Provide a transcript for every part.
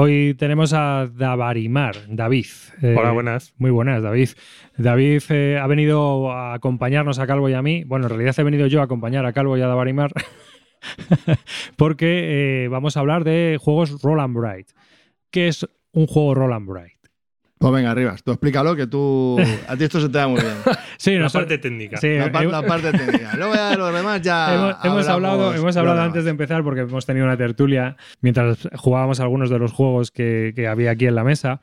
Hoy tenemos a Davarimar, David. Eh, Hola, buenas. Muy buenas, David. David eh, ha venido a acompañarnos a Calvo y a mí. Bueno, en realidad he venido yo a acompañar a Calvo y a Davarimar porque eh, vamos a hablar de juegos Roll and Bright. ¿Qué es un juego Roll and Bright? Pues venga, arriba, tú explícalo que tú. A ti esto se te da muy bien. sí, la parte técnica. Sí, la, parte técnica. Luego ya los demás ya. Hemos, hablado, hemos hablado antes de empezar porque hemos tenido una tertulia mientras jugábamos algunos de los juegos que, que había aquí en la mesa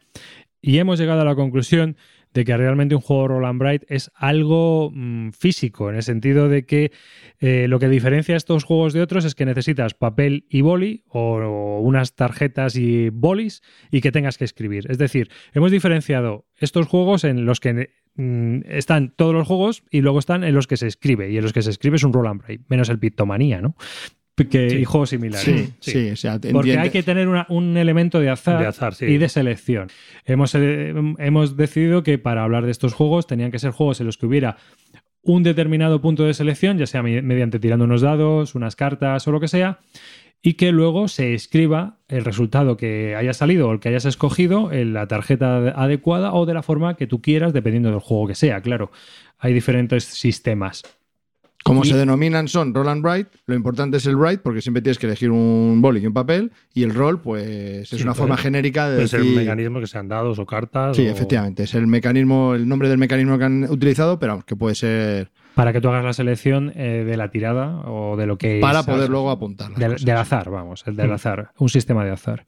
y hemos llegado a la conclusión de que realmente un juego Roll and Bright es algo mm, físico, en el sentido de que eh, lo que diferencia estos juegos de otros es que necesitas papel y boli o, unas tarjetas y bolis y que tengas que escribir. Es decir, hemos diferenciado estos juegos en los que mm, están todos los juegos y luego están en los que se escribe y en los que se escribe es un Roll and menos el Pictomanía, ¿no? Que, y juegos similares. Sí, sí. Porque hay que tener un elemento de azar, y de selección. Hemos, eh, hemos decidido que para hablar de estos juegos tenían que ser juegos en los que hubiera un determinado punto de selección, ya sea mediante tirando unos dados, unas cartas o lo que sea, y que luego se escriba el resultado que haya salido o el que hayas escogido en la tarjeta adecuada o de la forma que tú quieras, dependiendo del juego que sea. Claro, hay diferentes sistemas. Como se denominan son roll and write, lo importante es el write porque siempre tienes que elegir un boli y un papel y el roll pues es una forma genérica de puede ser un mecanismo que sean dados o cartas. Sí, efectivamente, es el mecanismo, el nombre del mecanismo que han utilizado, pero que puede ser para que tú hagas la selección eh, de la tirada o de lo que para poder luego apuntar del, del, azar, vamos, el del mm. azar, un sistema de azar.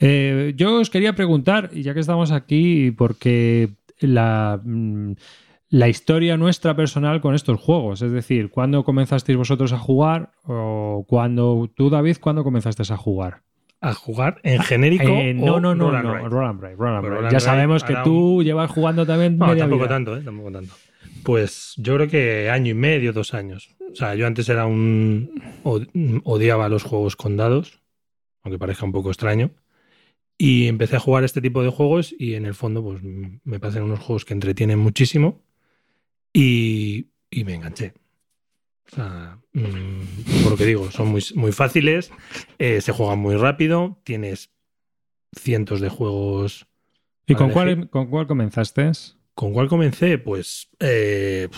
Eh, yo os quería preguntar, ya que estamos aquí, porque la mm, la historia nuestra personal con estos juegos. Es decir, ¿cuándo comenzasteis vosotros a jugar? O cuando tú, David, ¿cuándo comenzaste a jugar? ¿A jugar en genérico? Eh, no, no, no, no, Roll Ya sabemos que tú llevas jugando también. No, tampoco tanto, ¿eh? Tampoco tanto. Pues yo creo que año y medio, dos años. O sea, yo antes era un. odiaba los juegos con dados, aunque parezca un poco extraño. Y empecé a jugar este tipo de juegos y en el fondo, pues me parecen unos juegos que entretienen muchísimo y, me enganché. O sea, mm, por lo que digo, son muy, muy fáciles, eh, se juegan muy rápido, tienes cientos de juegos. ¿Y con cuál, con cuál comenzaste? ¿Con cuál comencé? Pues. Eh,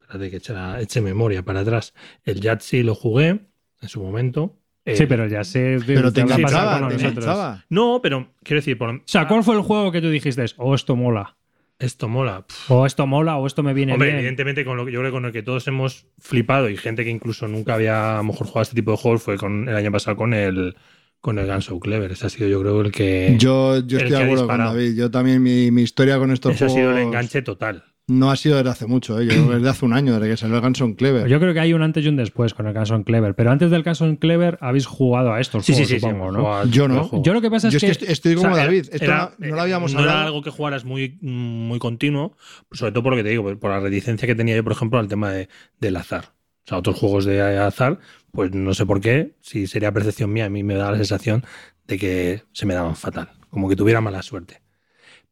espérate que eche, memoria para atrás. El Yahtzee lo jugué en su momento. sí, pero ya sé. Pero te enganchaba, te No, pero quiero decir. Por... O sea, ¿cuál fue el juego que tú dijiste? Oh, esto mola. Esto mola. O esto mola o esto me viene Hombre, evidentemente con lo que yo creo con el que todos hemos flipado y gente que incluso nunca había a lo mejor jugado este tipo de juegos fue con el año pasado con el con el Gun Clever. Ese ha sido yo creo el que Yo, yo estoy de acuerdo con David. Yo también mi, mi historia con estos Ese juegos ha sido el enganche total. No ha sido desde hace mucho, ¿eh? yo desde hace un año, desde que salió el Ganson Clever. Yo creo que hay un antes y un después con el Ganson Clever, pero antes del Ganson Clever habéis jugado a estos sí, juegos, sí, supongo, ¿no? Yo no. Yo lo que pasa es que, estoy como David, esto no, lo habíamos no era algo que jugaras muy, muy continuo, sobre todo por lo que te digo, por la reticencia que tenía yo, por ejemplo, al tema de, del azar. O sea, otros juegos de azar, pues no sé por qué, si sería percepción mía, a mí me da la sensación de que se me daban fatal, como que tuviera mala suerte.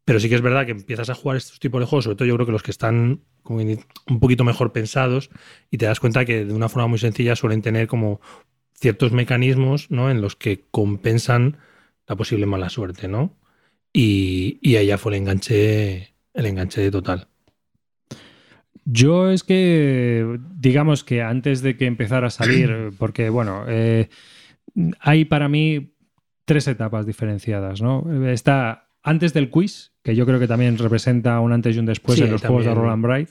Pero sí que es verdad que empiezas a jugar estos tipos de juegos, sobre todo yo creo que los que están como un poquito mejor pensados, y te das cuenta que de una forma muy sencilla suelen tener como ciertos mecanismos ¿no? en los que compensan la posible mala suerte, ¿no? Y, y allá fue el enganche, el enganche total. Yo es que, digamos que antes de que empezara a salir, porque bueno, eh, hay para mí tres etapas diferenciadas, ¿no? Está antes del quiz, que yo creo que también representa un antes y un después en los juegos de Roland Bright.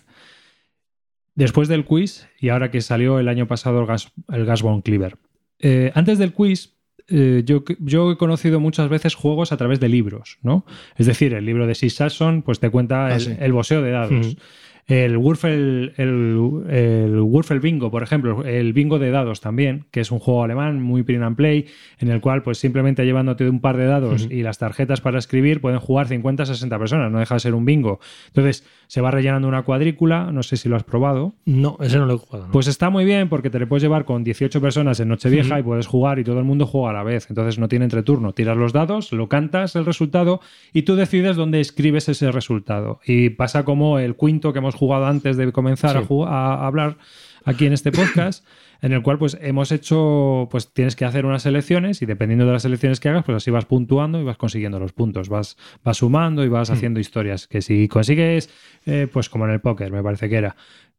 Después del quiz, y ahora que salió el año pasado el, gas, el Cleaver. Eh, antes del quiz, eh, yo, yo, he conocido muchas veces juegos a través de libros, ¿no? Es decir, el libro de Sis Sasson pues te cuenta ah, el, boseo de dados. El Wurfel, el, el Bingo, por ejemplo, el bingo de dados también, que es un juego alemán muy print and play, en el cual, pues simplemente llevándote un par de dados y las tarjetas para escribir, pueden jugar 50 60 personas, no deja de ser un bingo. Entonces, se va rellenando una cuadrícula, no sé si lo has probado. No, ese no lo he jugado. Pues está muy bien porque te le puedes llevar con 18 personas en Nochevieja y puedes jugar y todo el mundo juega a la vez. Entonces no tiene entreturno. Tiras los dados, lo cantas el resultado y tú decides dónde escribes ese resultado. Y pasa como el quinto que hemos jugado antes de comenzar a, a, hablar, aquí en este podcast, en el cual pues hemos hecho, pues tienes que hacer unas selecciones y dependiendo de las selecciones que hagas, pues así vas puntuando y vas consiguiendo los puntos, vas, vas sumando y vas Mm. haciendo historias. Que si consigues, eh, pues como en el póker, me parece que era,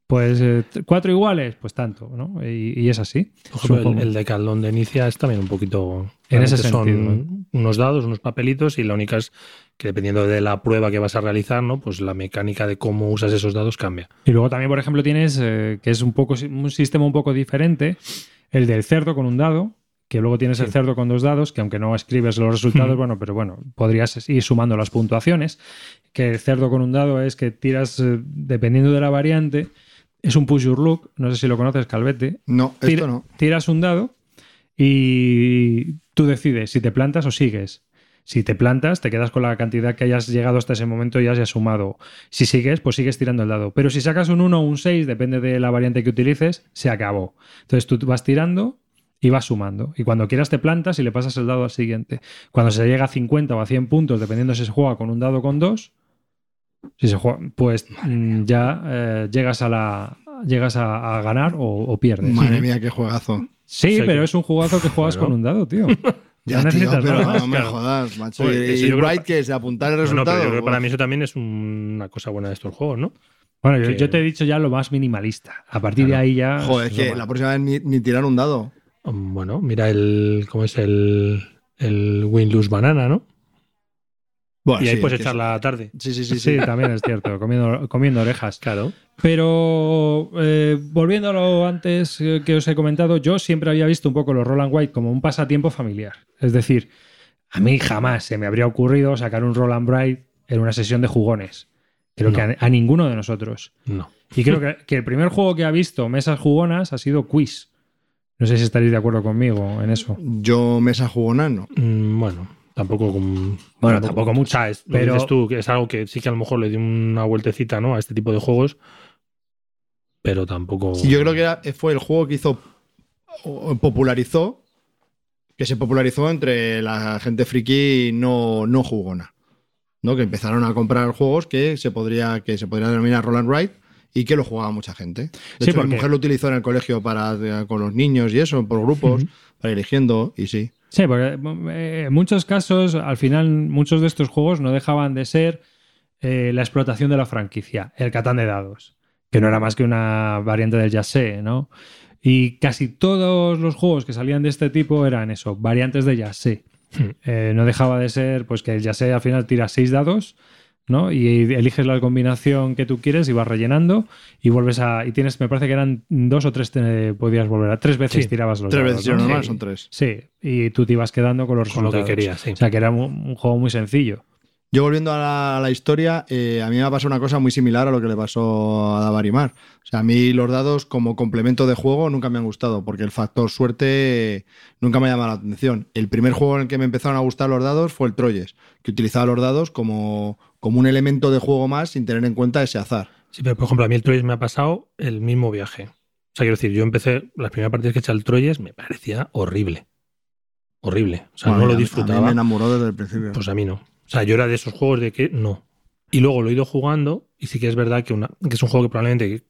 pues eh, cuatro iguales, pues tanto, ¿no? Y, y es así. Ejemplo, el, el de Caldón de Inicia es también un poquito. En ese realmente son sentido, ¿eh? unos dados, unos papelitos, y la única es que dependiendo de la prueba que vas a realizar, ¿no? Pues la mecánica de cómo usas esos dados cambia. Y luego también, por ejemplo, tienes, eh, que es un poco un sistema un poco diferente, el del cerdo con un dado, que luego tienes el Sí. cerdo con dos dados, que aunque no escribes los resultados, bueno, pero bueno, podrías ir sumando las puntuaciones. Que el cerdo con un dado es que tiras, eh, dependiendo de la variante, es un push your luck, no sé si lo conoces, Calvete. No, Tira- esto no. Tiras un dado y tú decides si te plantas o sigues. Si te plantas, te quedas con la cantidad que hayas llegado hasta ese momento y hayas sumado. Si sigues, pues sigues tirando el dado. Pero si sacas un 1 o un 6, depende de la variante que utilices, se acabó. Entonces tú vas tirando y vas sumando. Y cuando quieras te plantas y le pasas el dado al siguiente. Cuando se llega a 50 o a 100 puntos, dependiendo si se juega con un dado o con dos, si se juega, pues mm, ya eh, llegas a la llegas a, a ganar o, o pierdes. Madre mía, qué juegazo. Sí, Sí, pero que- es un jugazo que juegas con un dado, tío. Ya, no tío, pero nada más, no me claro. jodas, macho. Y y Bright, que- es apuntar el No, no, resultado. pero yo creo que para mí eso también es una cosa buena de estos juegos, ¿no? Bueno, yo, Que- yo te he dicho ya lo más minimalista. A partir de ahí ya. Joder, es que la próxima vez ni, ni tirar un dado. Bueno, mira el. ¿Cómo es el. El Win-Lose Banana, ¿no? Bueno, y ahí sí, puedes echar la tarde. Sí, sí, sí. Sí, sí. también es cierto, comiendo, comiendo orejas. Claro. Pero eh, volviendo a lo antes eh, que os he comentado, yo siempre había visto un poco los Roland White como un pasatiempo familiar. Es decir, a mí jamás se me habría ocurrido sacar un Roland Bright en una sesión de jugones. Creo No. que a, a ninguno de nosotros. No. Y creo que, que el primer juego que ha visto mesas jugonas ha sido Quiz. No sé si estaréis de acuerdo conmigo en eso. Yo mesa jugona no. Mm, Bueno, tampoco. con- Bueno, tampoco mucho, O sea, es, lo pero- dices tú, que es algo que sí que a lo mejor le di una vueltecita, ¿no? A este tipo de juegos. Pero tampoco. Sí, yo creo que era- fue el juego que hizo popularizó que se popularizó entre la gente friki no, no jugona. ¿no? Que empezaron a comprar juegos que se podría, que se podría denominar Roll and Write y que lo jugaba mucha gente. De Sí, hecho, porque- mi mujer lo utilizó en el colegio para con los niños y eso, por grupos, para ir eligiendo, y sí. Sí, porque eh, en muchos casos, al final, muchos de estos juegos no dejaban de ser eh, la explotación de la franquicia, el Catán de dados, que no era más que una variante del Yasé, ¿no? Y casi todos los juegos que salían de este tipo eran eso, variantes de Yasé. Hmm. Eh, no dejaba de ser pues que el Yasé al final tira seis dados, ¿no? Y eliges la combinación que tú quieres y vas rellenando y vuelves a. Y tienes, me parece que eran dos o tres, te podías volver a. Tres veces Sí, tirabas los Tres dados. veces, ¿no? no normal Sí. son tres. Sí, y tú te ibas quedando con los Con lo que querías, sí. O sea, que era un, un juego muy sencillo. Yo volviendo a la, a la historia, eh, a mí me ha pasado una cosa muy similar a lo que le pasó a Davarimar. O sea, a mí los dados como complemento de juego nunca me han gustado, porque el factor suerte eh, nunca me ha llamado la atención. El primer juego en el que me empezaron a gustar los dados fue el Troyes, que utilizaba los dados como, como un elemento de juego más sin tener en cuenta ese azar. Sí, pero por ejemplo, a mí el Troyes me ha pasado el mismo viaje. O sea, quiero decir, yo empecé, las primeras partidas que he hecho al Troyes me parecía horrible. Horrible. O sea, Bueno, no lo a mí- A mí disfrutaba. me enamoró desde el principio. Pues a mí no. O sea, yo era de esos juegos de que no. Y luego lo he ido jugando y sí que es verdad que, una, que es un juego que probablemente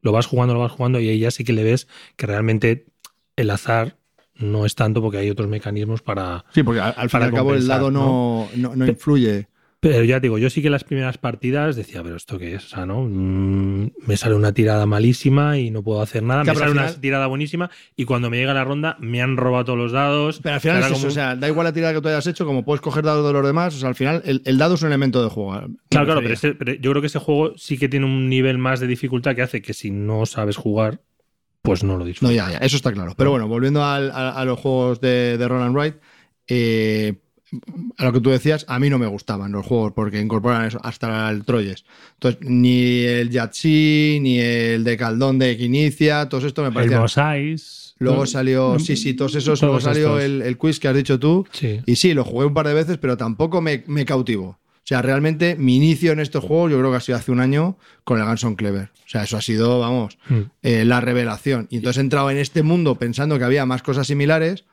lo vas jugando, lo vas jugando y ahí ya sí que le ves que realmente el azar no es tanto porque hay otros mecanismos para... sí, porque al, al fin y al cabo el dado no, no, no influye. Pero ya te digo, yo sí que las primeras partidas decía, pero ¿esto qué es? O sea, ¿no? Mm, me sale una tirada malísima y no puedo hacer nada. Claro, me sale al una tirada buenísima y cuando me llega la ronda me han robado todos los dados. Pero al final es eso, como- o sea, da igual la tirada que tú hayas hecho, como puedes coger dados de los demás, o sea, al final el, el dado es un elemento de juego. Claro, claro, pero, pero yo creo que ese juego sí que tiene un nivel más de dificultad que hace que si no sabes jugar, pues no lo No, disfrutas. ya, ya, eso está claro. Pero bueno, volviendo al- a, a los juegos de, de Roll and Write, eh, a lo que tú decías, a mí no me gustaban los juegos porque incorporan eso hasta el Troyes. Entonces, ni el Yatsi, ni el de Caldón de Quinicia, todos estos me El parecían. Mosais. Luego salió, sí, sí, todos esos, luego Todos salió estos. el, el quiz que has dicho tú. Sí. Y sí, lo jugué un par de veces, pero tampoco me, me cautivó. O sea, realmente mi inicio en estos juegos yo creo que ha sido hace un año con el Ganson Clever. O sea, eso ha sido, vamos, Mm. eh, la revelación. Y entonces he entrado en este mundo pensando que había más cosas similares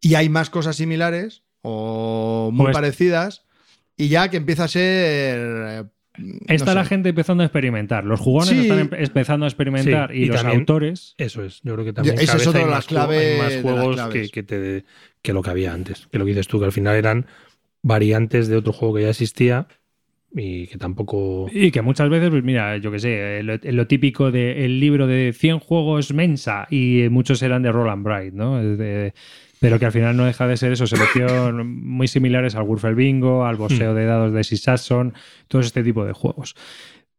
y hay más cosas similares o muy Pues- parecidas y ya que empieza a ser eh, Está no la sé. gente empezando a experimentar. Los jugones Sí. están em- empezando a experimentar Sí, y, y los también- autores. Eso es. Yo creo que también Esa es otra hay de más, las claves- más de juegos claves. que, que te, que lo que había antes. Que lo que dices tú, que al final eran variantes de otro juego que ya existía y que tampoco... Y que muchas veces, pues mira, yo que sé, lo, lo típico del libro de 100 juegos Mensa y muchos eran de Roland Bright, ¿no? De- pero que al final no deja de ser eso, selección muy similares al Würfel Bingo, al boxeo de dados de Sisasson, todo este tipo de juegos.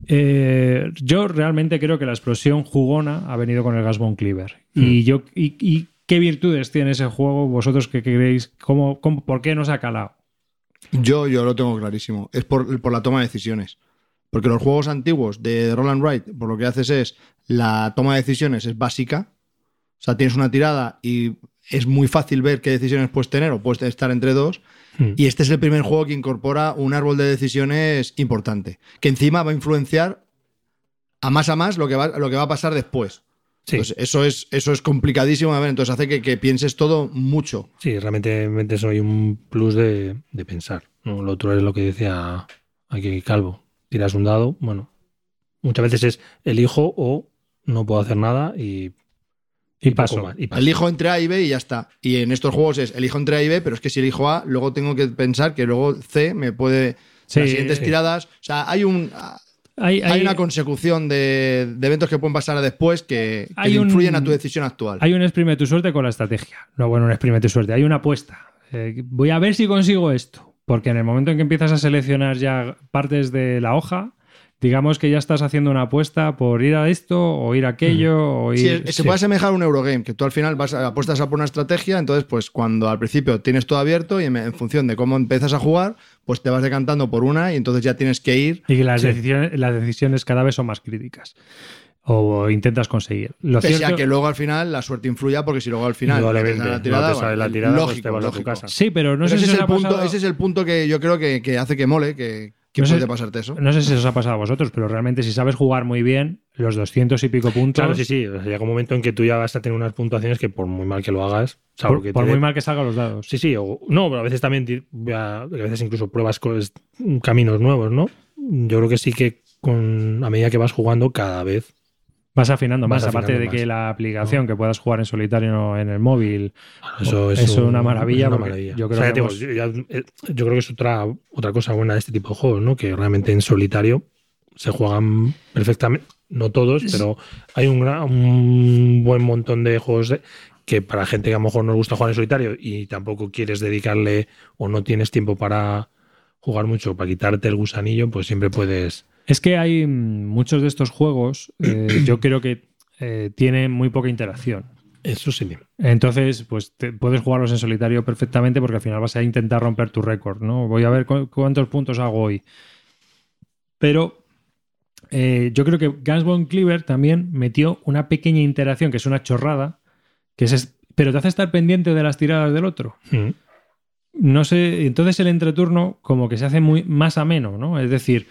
Eh, yo realmente creo que la explosión jugona ha venido con el Gasbone Cleaver. Y yo y, y qué virtudes tiene ese juego? ¿Vosotros qué creéis? ¿Cómo, cómo, ¿Por qué nos ha calado? Yo, yo lo tengo clarísimo. Es por, por la toma de decisiones. Porque los juegos antiguos de Roland Wright, por lo que haces es la toma de decisiones es básica. O sea, tienes una tirada y es muy fácil ver qué decisiones puedes tener o puedes estar entre dos. Hmm. Y este es el primer juego que incorpora un árbol de decisiones importante. Que encima va a influenciar a más a más lo que va, lo que va a pasar después. Sí, Entonces, eso, es, eso es complicadísimo. A ver, entonces hace que, que pienses todo mucho. sí, realmente metes hoy un plus de, de pensar. ¿no? Lo otro es lo que decía aquí Calvo. Tiras un dado, bueno, muchas veces es elijo o no puedo hacer nada y, Y poco paso. más, y paso. Elijo entre A y B y ya está. Y en estos juegos es elijo entre A y B, pero es que si elijo A, luego tengo que pensar que luego C me puede. Sí, las siguientes sí. tiradas. O sea, hay un. Hay, Hay hay- una consecución de, de eventos que pueden pasar después que, que Hay un- influyen a tu decisión actual. Hay un exprime tu suerte con la estrategia. No, bueno, un exprime tu suerte. Hay una apuesta. Eh, voy a ver si consigo esto. Porque en el momento en que empiezas a seleccionar ya partes de la hoja, digamos que ya estás haciendo una apuesta por ir a esto o ir a aquello o ir. Sí, se sí. puede asemejar a un Eurogame, que tú al final vas a- apuestas a por una estrategia, entonces pues cuando al principio tienes todo abierto y en, en función de cómo empiezas a jugar, pues te vas decantando por una y entonces ya tienes que ir. Y que las, Sí. decisiones, las decisiones cada vez son más críticas. O intentas conseguir. Lo Pese cierto- a que luego al final la suerte influya, porque si luego al final la no te sale la bueno, tirada, pues lógico, te vas a tu casa. Sí, pero no Pero sé ese, si es el punto, pasado- ese es el punto que yo creo que, que hace que mole, que, que No sé- pasarte eso. No sé si os ha pasado a vosotros, pero realmente si sabes jugar muy bien, los 200 y pico puntos. Claro, sí, sí. O sea, llega un momento en que tú ya vas a tener unas puntuaciones que por muy mal que lo hagas, salvo Por, que por te muy mal que salgan los dados. Sí, sí, o, no, pero a veces también a, a veces incluso pruebas caminos nuevos, ¿no? Yo creo que sí que con a medida que vas jugando cada vez Vas afinando Vas más, aparte de que la aplicación que puedas jugar en solitario en el móvil. eso es, Eso es un- una maravilla, es una porque maravilla. yo O creo sea, que hemos- yo, ya- eh, yo creo que es otra otra cosa buena de este tipo de juegos, ¿no? Que realmente en solitario se juegan perfectamente, no todos, pero hay un, gran- un buen montón de juegos de- que para gente que a lo mejor no le gusta jugar en solitario y tampoco quieres dedicarle o no tienes tiempo para jugar mucho, para quitarte el gusanillo, pues siempre puedes Es que hay mm, muchos de estos juegos, eh, yo creo que eh, tienen muy poca interacción. Eso sí. Entonces, pues te- puedes jugarlos en solitario perfectamente porque al final vas a intentar romper tu récord, ¿no? Voy a ver cu- cuántos puntos hago hoy. Pero eh, yo creo que Gunsbone Cleaver también metió una pequeña interacción, que es una chorrada, que es, es- pero te hace estar pendiente de las tiradas del otro. Mm. No sé, entonces el entreturno como que se hace muy más ameno, ¿no? Es decir,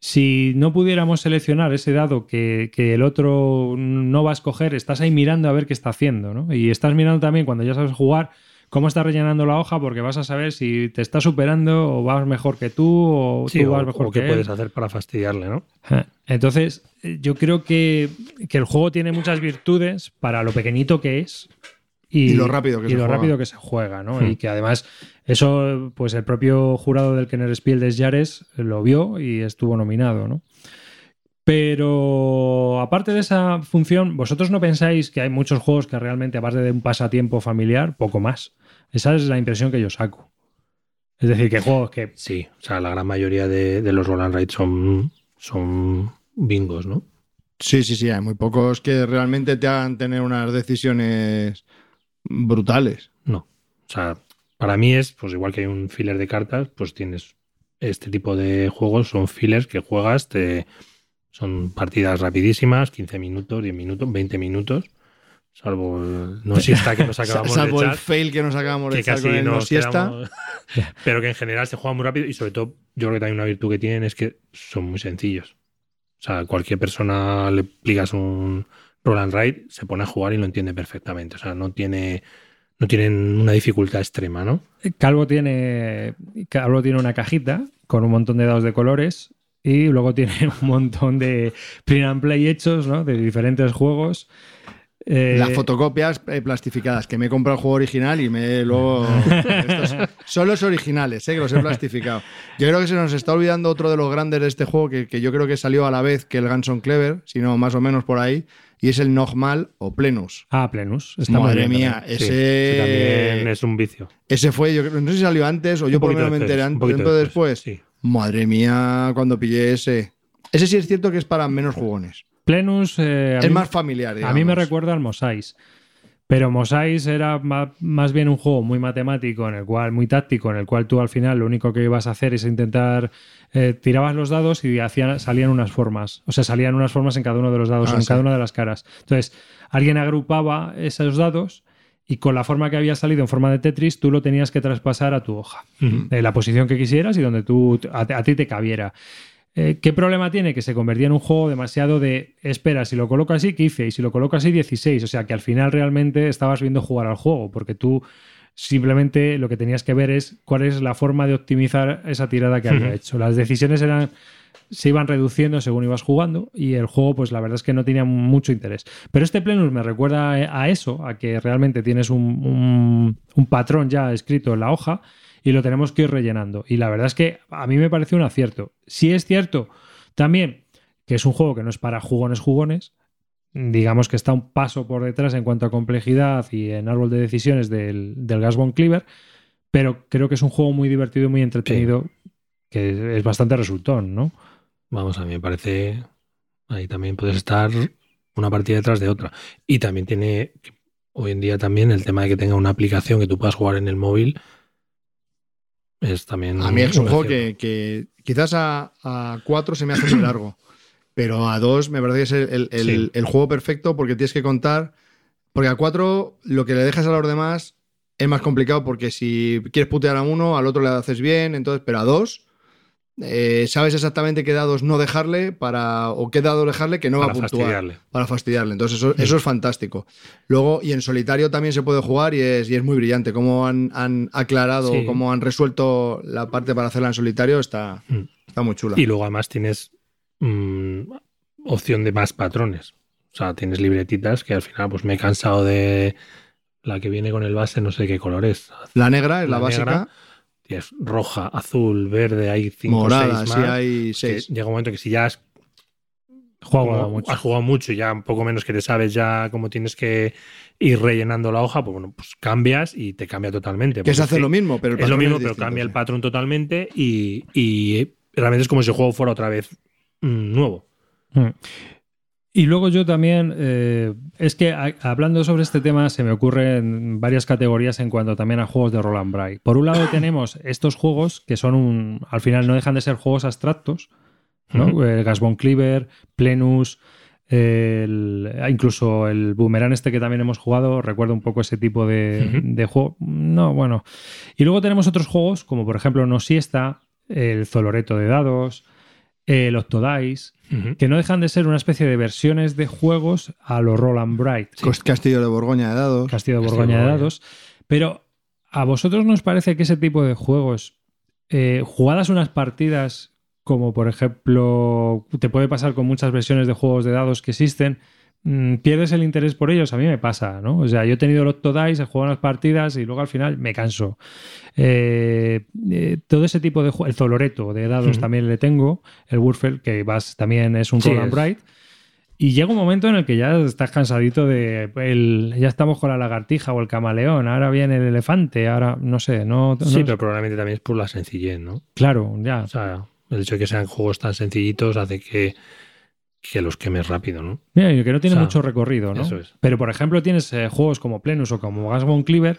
si no pudiéramos seleccionar ese dado que, que el otro no va a escoger, estás ahí mirando a ver qué está haciendo, ¿no? Y estás mirando también cuando ya sabes jugar cómo está rellenando la hoja porque vas a saber si te está superando o vas mejor que tú o Sí, tú o, vas mejor o que qué él. puedes hacer para fastidiarle, ¿no? Ajá. Entonces, eh, yo creo que, que el juego tiene muchas virtudes para lo pequeñito que es y, Y lo rápido que y se lo juega. rápido que se juega, ¿no? Hmm. Y que además, eso, pues el propio jurado del Kenner Spiel de Yares lo vio y estuvo nominado, ¿no? Pero aparte de esa función, ¿vosotros no pensáis que hay muchos juegos que realmente, aparte de un pasatiempo familiar, poco más? Esa es la impresión que yo saco. Es decir, que juegos que Sí, o sea, la gran mayoría de, de los Roland Ride son, son bingos, ¿no? Sí, sí, sí, hay muy pocos que realmente te hagan tener unas decisiones brutales. No. O sea, para mí es, pues igual que hay un filler de cartas, pues tienes este tipo de juegos, son fillers que juegas, te, son partidas rapidísimas, 15 minutos, 10 minutos, 20 minutos, salvo el no siesta que nos acabamos Salvo de el echar. fail que nos acabamos de que echar casi con el no siesta. pero que en general se juega muy rápido y sobre todo yo creo que también una virtud que tienen es que son muy sencillos. O sea, cualquier persona le explicas un roll and ride, se pone a jugar y lo entiende perfectamente. O sea, no tiene no tienen una dificultad extrema, ¿no? Calvo tiene, Calvo tiene una cajita con un montón de dados de colores y luego tiene un montón de print and play hechos, ¿no? De diferentes juegos. Eh, Las fotocopias eh, plastificadas, que me he comprado el juego original y me he luego. Estos son los originales, eh, que los he plastificado. Yo creo que se nos está olvidando otro de los grandes de este juego, que, que yo creo que salió a la vez que el Ganson Clever, sino más o menos por ahí, y es el Nogmal o Plenus. Ah, Plenus. Está Madre mía, también. Ese. sí, también es un vicio. Ese fue, yo creo- no sé si salió antes o yo Un por lo menos me enteré después, un antes, después. Sí. Madre mía, cuando pillé ese. Ese sí es cierto que es para menos jugones. Plenus. eh, Es mí- más familiar. A mí me recuerda al Mosais. Pero Mosais era más bien un juego muy matemático, en el cual, muy táctico, en el cual tú al final lo único que ibas a hacer es intentar. eh, tirabas los dados y hacían, salían unas formas. O sea, salían unas formas en cada uno de los dados, Ah, en sí. cada una de las caras. Entonces, alguien agrupaba esos dados y con la forma que había salido en forma de Tetris, tú lo tenías que traspasar a tu hoja. De la posición que quisieras y donde tú, a, a ti te cabiera. Eh, ¿Qué problema tiene? Que se convertía en un juego demasiado de, espera, si lo coloco así, 15, y si lo coloco así, 16. O sea, que al final realmente estabas viendo jugar al juego, porque tú simplemente lo que tenías que ver es cuál es la forma de optimizar esa tirada que había hecho. Las decisiones eran se iban reduciendo según ibas jugando y el juego pues la verdad es que no tenía mucho interés. Pero este Plenus me recuerda a eso, a que realmente tienes un, un- un patrón ya escrito en la hoja y lo tenemos que ir rellenando. Y la verdad es que a mí me pareció un acierto. Si es cierto también que es un juego que no es para jugones jugones, digamos que está un paso por detrás en cuanto a complejidad y en árbol de decisiones del, del Gasbone Cleaver, pero creo que es un juego muy divertido y muy entretenido, que es bastante resultón, ¿no? Vamos, a mí me parece. Ahí también puedes estar una partida detrás de otra. Y también tiene. Hoy en día también el tema de que tenga una aplicación que tú puedas jugar en el móvil. Es también. A mí es un juego que, que quizás a, a cuatro se me hace muy largo, pero a dos me parece que es el, el- el juego perfecto porque tienes que contar. Porque a cuatro lo que le dejas a los demás es más complicado porque si quieres putear a uno, al otro le haces bien, entonces, pero a dos. Eh, sabes exactamente qué dados no dejarle para o qué dados dejarle que no Para va a puntuar fastidiarle. para fastidiarle. Entonces, eso, eso es fantástico. Luego, y en solitario también se puede jugar y es, y es muy brillante. Cómo han, han aclarado, Sí. cómo han resuelto la parte para hacerla en solitario, está, Mm. está muy chula. Y luego además tienes mm, opción de más patrones. O sea, tienes libretitas que al final pues me he cansado de la que viene con el base, no sé qué color es. La negra es la, La básica, negra, Tienes roja, azul, verde, hay cinco morada, seis sí hay seis. llega un momento que si ya has como mucho. has jugado mucho y ya un poco menos que te sabes ya cómo tienes que ir rellenando la hoja, pues bueno, pues cambias y te cambia totalmente. Que se hace lo mismo, pero el es lo mismo, pero distinto, cambia el patrón totalmente y, y realmente es como si el juego fuera otra vez mm, nuevo. Mm. Y luego yo también, eh, es que a- hablando sobre este tema se me ocurren varias categorías en cuanto también a juegos de Roland Bray. Por un lado tenemos estos juegos que son un, al final no dejan de ser juegos abstractos, ¿no? El Gasbon Cleaver, Plenus, el- incluso el Boomerang este que también hemos jugado, recuerda un poco ese tipo de, de juego. No, bueno. Y luego tenemos otros juegos como por ejemplo No Siesta, el Zoloreto de dados, el Octodice, Que no dejan de ser una especie de versiones de juegos a lo Roland Bright, Castillo de Borgoña de dados. Castillo de Castillo de Borgoña de dados. Pero ¿a vosotros nos parece que ese tipo de juegos, eh, jugadas unas partidas, como por ejemplo, te puede pasar con muchas versiones de juegos de dados que existen, mm, pierdes el interés por ellos? A mí me pasa, ¿no? O sea, yo he tenido el Octodice, he jugado unas partidas y luego al final me canso. Eh, eh, todo ese tipo de el Zoloreto de dados también le tengo, el Wurfel, que vas, también es un Sí, Roland es. Bright. Y llega un momento en el que ya estás cansadito de. el- ya estamos con la lagartija o el camaleón, ahora viene el elefante, ahora no sé, no. no- Sí, pero probablemente también es por la sencillez, ¿no? Claro, ya. O sea, el hecho de que sean juegos tan sencillitos hace que, que los quemes rápido, ¿no? Mira, y que no tiene O sea, mucho recorrido, ¿no? eso es. Pero por ejemplo, tienes eh, juegos como Plenus o como Gasbone Cleaver,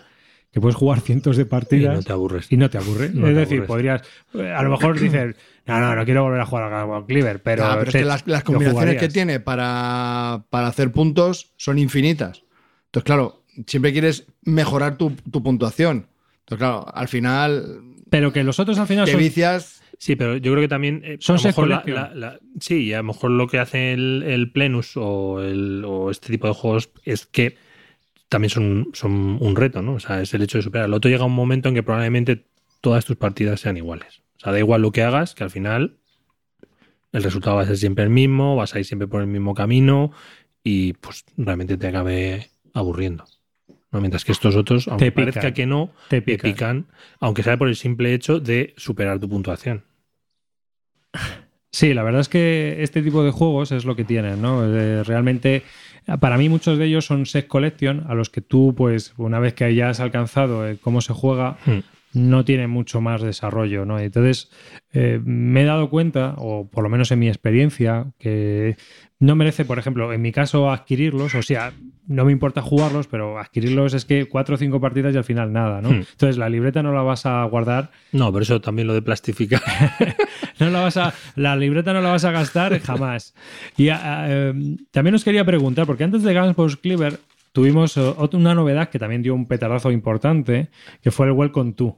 que puedes jugar cientos de Y partidas no te aburres. y no te aburre. No es te decir, aburres. podrías. eh, A lo mejor dices, no, no, no quiero volver a jugar a Gasbone Cleaver, pero. Ah, pero es que las, combinaciones que tiene para, para hacer puntos son infinitas. Entonces, claro, siempre quieres mejorar tu, tu puntuación. Entonces, claro, al final Pero que los otros al final te son. vicias. Sí, pero yo creo que también. eh, Son a mejor la- la- la- sí, y a lo mejor lo que hace el, el Plenus o, el, o este tipo de juegos es que también son, son un reto, ¿no? O sea, es el hecho de superar. El otro llega un momento en que probablemente todas tus partidas sean iguales. O sea, da igual lo que hagas, que al final el resultado va a ser siempre el mismo, vas a ir siempre por el mismo camino y pues realmente te acabe aburriendo. ¿no? Mientras que estos otros, aunque Te pican. parezca que no, Te pican, aunque sea por el simple hecho de superar tu puntuación. Sí, la verdad es que este tipo de juegos es lo que tienen, ¿no? Eh, realmente, para mí muchos de ellos son set collection a los que tú, pues, una vez que hayas alcanzado eh, cómo se juega, Hmm. no tiene mucho más desarrollo, ¿no? Entonces, eh, me he dado cuenta, o por lo menos en mi experiencia, que no merece, por ejemplo, en mi caso, adquirirlos, o sea, no me importa jugarlos, pero adquirirlos es que cuatro o cinco partidas y al final nada, ¿no? Hmm. Entonces, la libreta no la vas a guardar No, pero eso también lo de plastificar. no la vas a, la libreta no la vas a gastar jamás. Y ah, ah, eh, también os quería preguntar, porque antes de Guns Post Cleaver tuvimos eh, una novedad que también dio un petardazo importante, que fue el Welcome To.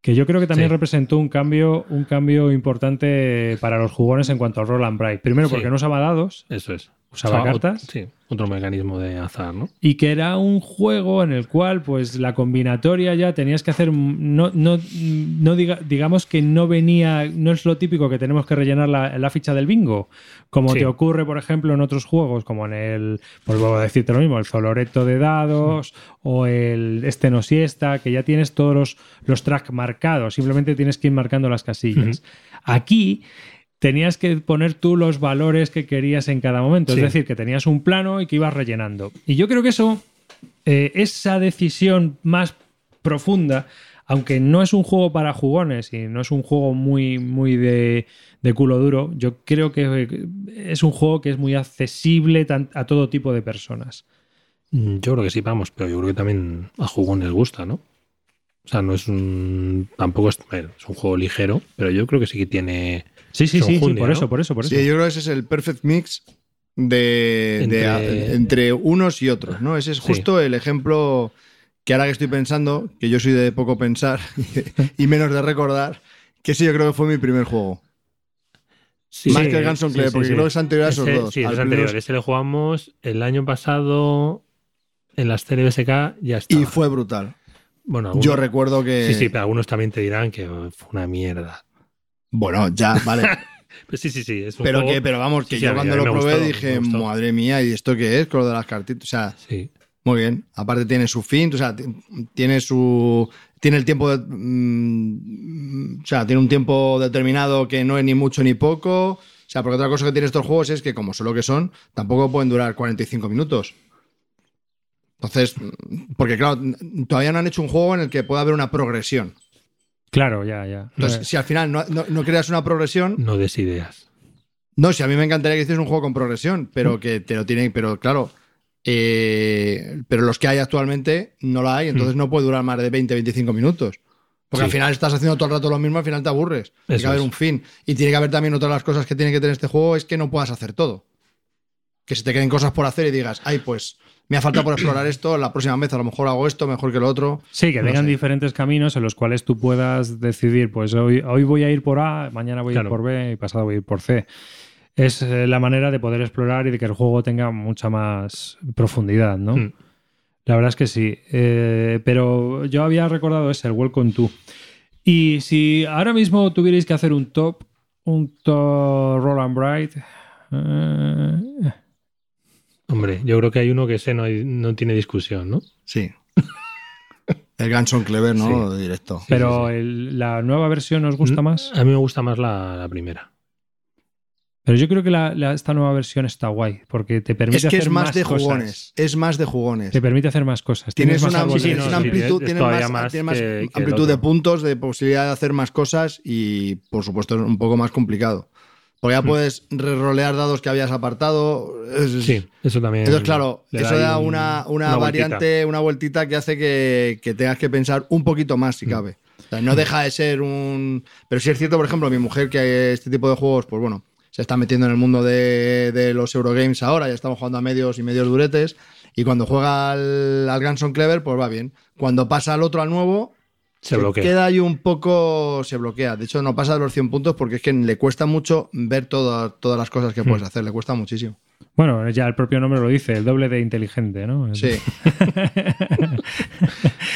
Que yo creo que también Sí. representó un cambio, un cambio importante para los jugones en cuanto al Roll and Bright. Primero, Sí. porque no usaba dados Eso es. ¿Usaba O- cartas? Sí, otro mecanismo de azar, ¿no? y que era un juego en el cual, pues, la combinatoria ya tenías que hacer. No, no, no diga- digamos que no venía. No es lo típico que tenemos que rellenar la, la ficha del bingo. Como Sí. te ocurre, por ejemplo, en otros juegos, como en el. Pues vuelvo a decirte lo mismo, el Zoloreto de dados o el Este no siesta, que ya tienes todos los, los tracks marcados. Simplemente tienes que ir marcando las casillas. Aquí tenías que poner tú los valores que querías en cada momento. Sí. Es decir, que tenías un plano y que ibas rellenando. Y yo creo que eso, eh, esa decisión más profunda, aunque no es un juego para jugones y no es un juego muy, muy de, de culo duro, yo creo que es un juego que es muy accesible a todo tipo de personas. Mm, Yo creo que sí, vamos, pero yo creo que también a jugones gusta, ¿no? O sea, no es un. Tampoco es un juego ligero, pero yo creo que sí que tiene. Sí, sí, sí, por ¿no? eso, por eso, por eso. Sí, yo creo que ese es el perfect mix de, Entre- de- entre unos y otros, ¿no? Ese es Sí. justo el ejemplo que ahora que estoy pensando, que yo soy de poco pensar y menos de recordar, que ese yo creo que fue mi primer juego. Sí, Más sí, que el Guns N' sí, Clear, sí, porque sí. creo que es anterior a esos Ese- dos. Sí, es anterior. Ese lo jugamos el año pasado en las TLBSK, ya está. Y fue brutal. Bueno, algunos- Yo recuerdo que. Sí, sí, pero algunos también te dirán que fue una mierda. Bueno, ya, vale. Pues sí, sí, sí. Es un pero juego- que, pero vamos, que Sí, yo cuando lo probé gustó, dije, madre mía, ¿y esto qué es? Con lo de las cartitas. O sea, Sí. muy bien. Aparte tiene su fin, o sea, tiene su. Tiene el tiempo de. mm, o sea, tiene un tiempo determinado que no es ni mucho ni poco. O sea, porque otra cosa que tiene estos juegos es que, como son lo que son, tampoco pueden durar 45 minutos. Entonces, mm, porque claro, todavía no han hecho un juego en el que pueda haber una progresión. Claro, ya, ya. Entonces, si al final no, no- no creas una progresión, No des ideas. no, si a mí me encantaría que hicieras un juego con progresión, pero que te lo tienen, pero claro, eh, pero los que hay actualmente no la hay, entonces no puede durar más de 20, 25 minutos. Porque Sí. al final estás haciendo todo el rato lo mismo, al final te aburres. Tiene que haber es. un fin. Y tiene que haber también otras de las cosas que tiene que tener este juego, es que no puedas hacer todo. Que se te queden cosas por hacer y digas, ay, pues me ha faltado por explorar esto, la próxima vez a lo mejor hago esto mejor que lo otro. Sí, que No tengan sé. diferentes caminos en los cuales tú puedas decidir, pues hoy, hoy voy a ir por A, mañana voy a ir por B y pasado voy a ir por C. Es eh, la manera de poder explorar y de que el juego tenga mucha más profundidad, ¿no? Mm. La verdad es que sí. Eh, pero yo había recordado ese, el Welcome to. Y si ahora mismo tuvierais que hacer un top, un top Roland Bright. eh, Hombre, yo creo que hay uno que ese no, hay- no tiene discusión, ¿no? Sí. El Ganson Clever, ¿no? Directo. pero el- la nueva versión os gusta Mm, más. A mí me gusta más la, la primera. Pero yo creo que la- la- esta nueva versión está guay, porque te permite Es que hacer es más de cosas. jugones. Es más de jugones. Te permite hacer más cosas. Tienes más una, sí, no, sí, amplitud, es tienes más, más tienes más que- que el amplitud de puntos, de posibilidad de hacer más cosas y, por supuesto, es un poco más complicado. Porque ya Hmm. puedes re-rolear dados que habías apartado. Sí, eso también. Entonces, claro, eso da un- una, una, vueltita. variante, una vueltita que hace que, que tengas que pensar un poquito más, Hmm. si cabe. O sea, no deja de ser un. Pero sí es cierto, por ejemplo, mi mujer, que este tipo de juegos, pues bueno, se está metiendo en el mundo de, de los Eurogames ahora, ya estamos jugando a medios y medios duretes. Y cuando juega al, al Ganson Clever, pues va bien. Cuando pasa al otro, al nuevo, Se bloquea. queda ahí un poco. Se bloquea. De hecho, no pasa de los 100 puntos porque es que le cuesta mucho ver todo- todas las cosas que puedes Hmm. hacer. Le cuesta muchísimo. Bueno, ya el propio nombre lo dice, el doble de inteligente, ¿no? Sí.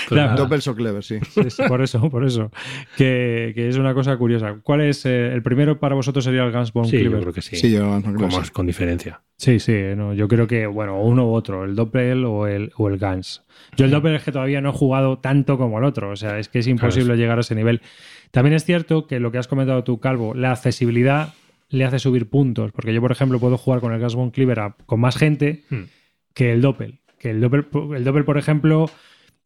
Claro. Doppel so clever, sí. Sí, sí, por eso, por eso. Que, que es una cosa curiosa. ¿Cuál es eh, el primero para vosotros sería el Guns Bone Sí, yo Cleaver? creo que sí. Sí, yo no creo con, que sí. más- con diferencia. Sí, sí, no, yo creo que, bueno, uno u otro, el Doppel o el, o el Guns. Yo el Doppel es que todavía no he jugado tanto como el otro, o sea, es que es imposible llegar a ese nivel. También es cierto que lo que has comentado tú, Calvo, la accesibilidad le hace subir puntos, porque yo, por ejemplo, puedo jugar con el Gas Bone Cleaver a- con más gente Hmm. que el Doppel. Que el Doppel, el Doppel por ejemplo,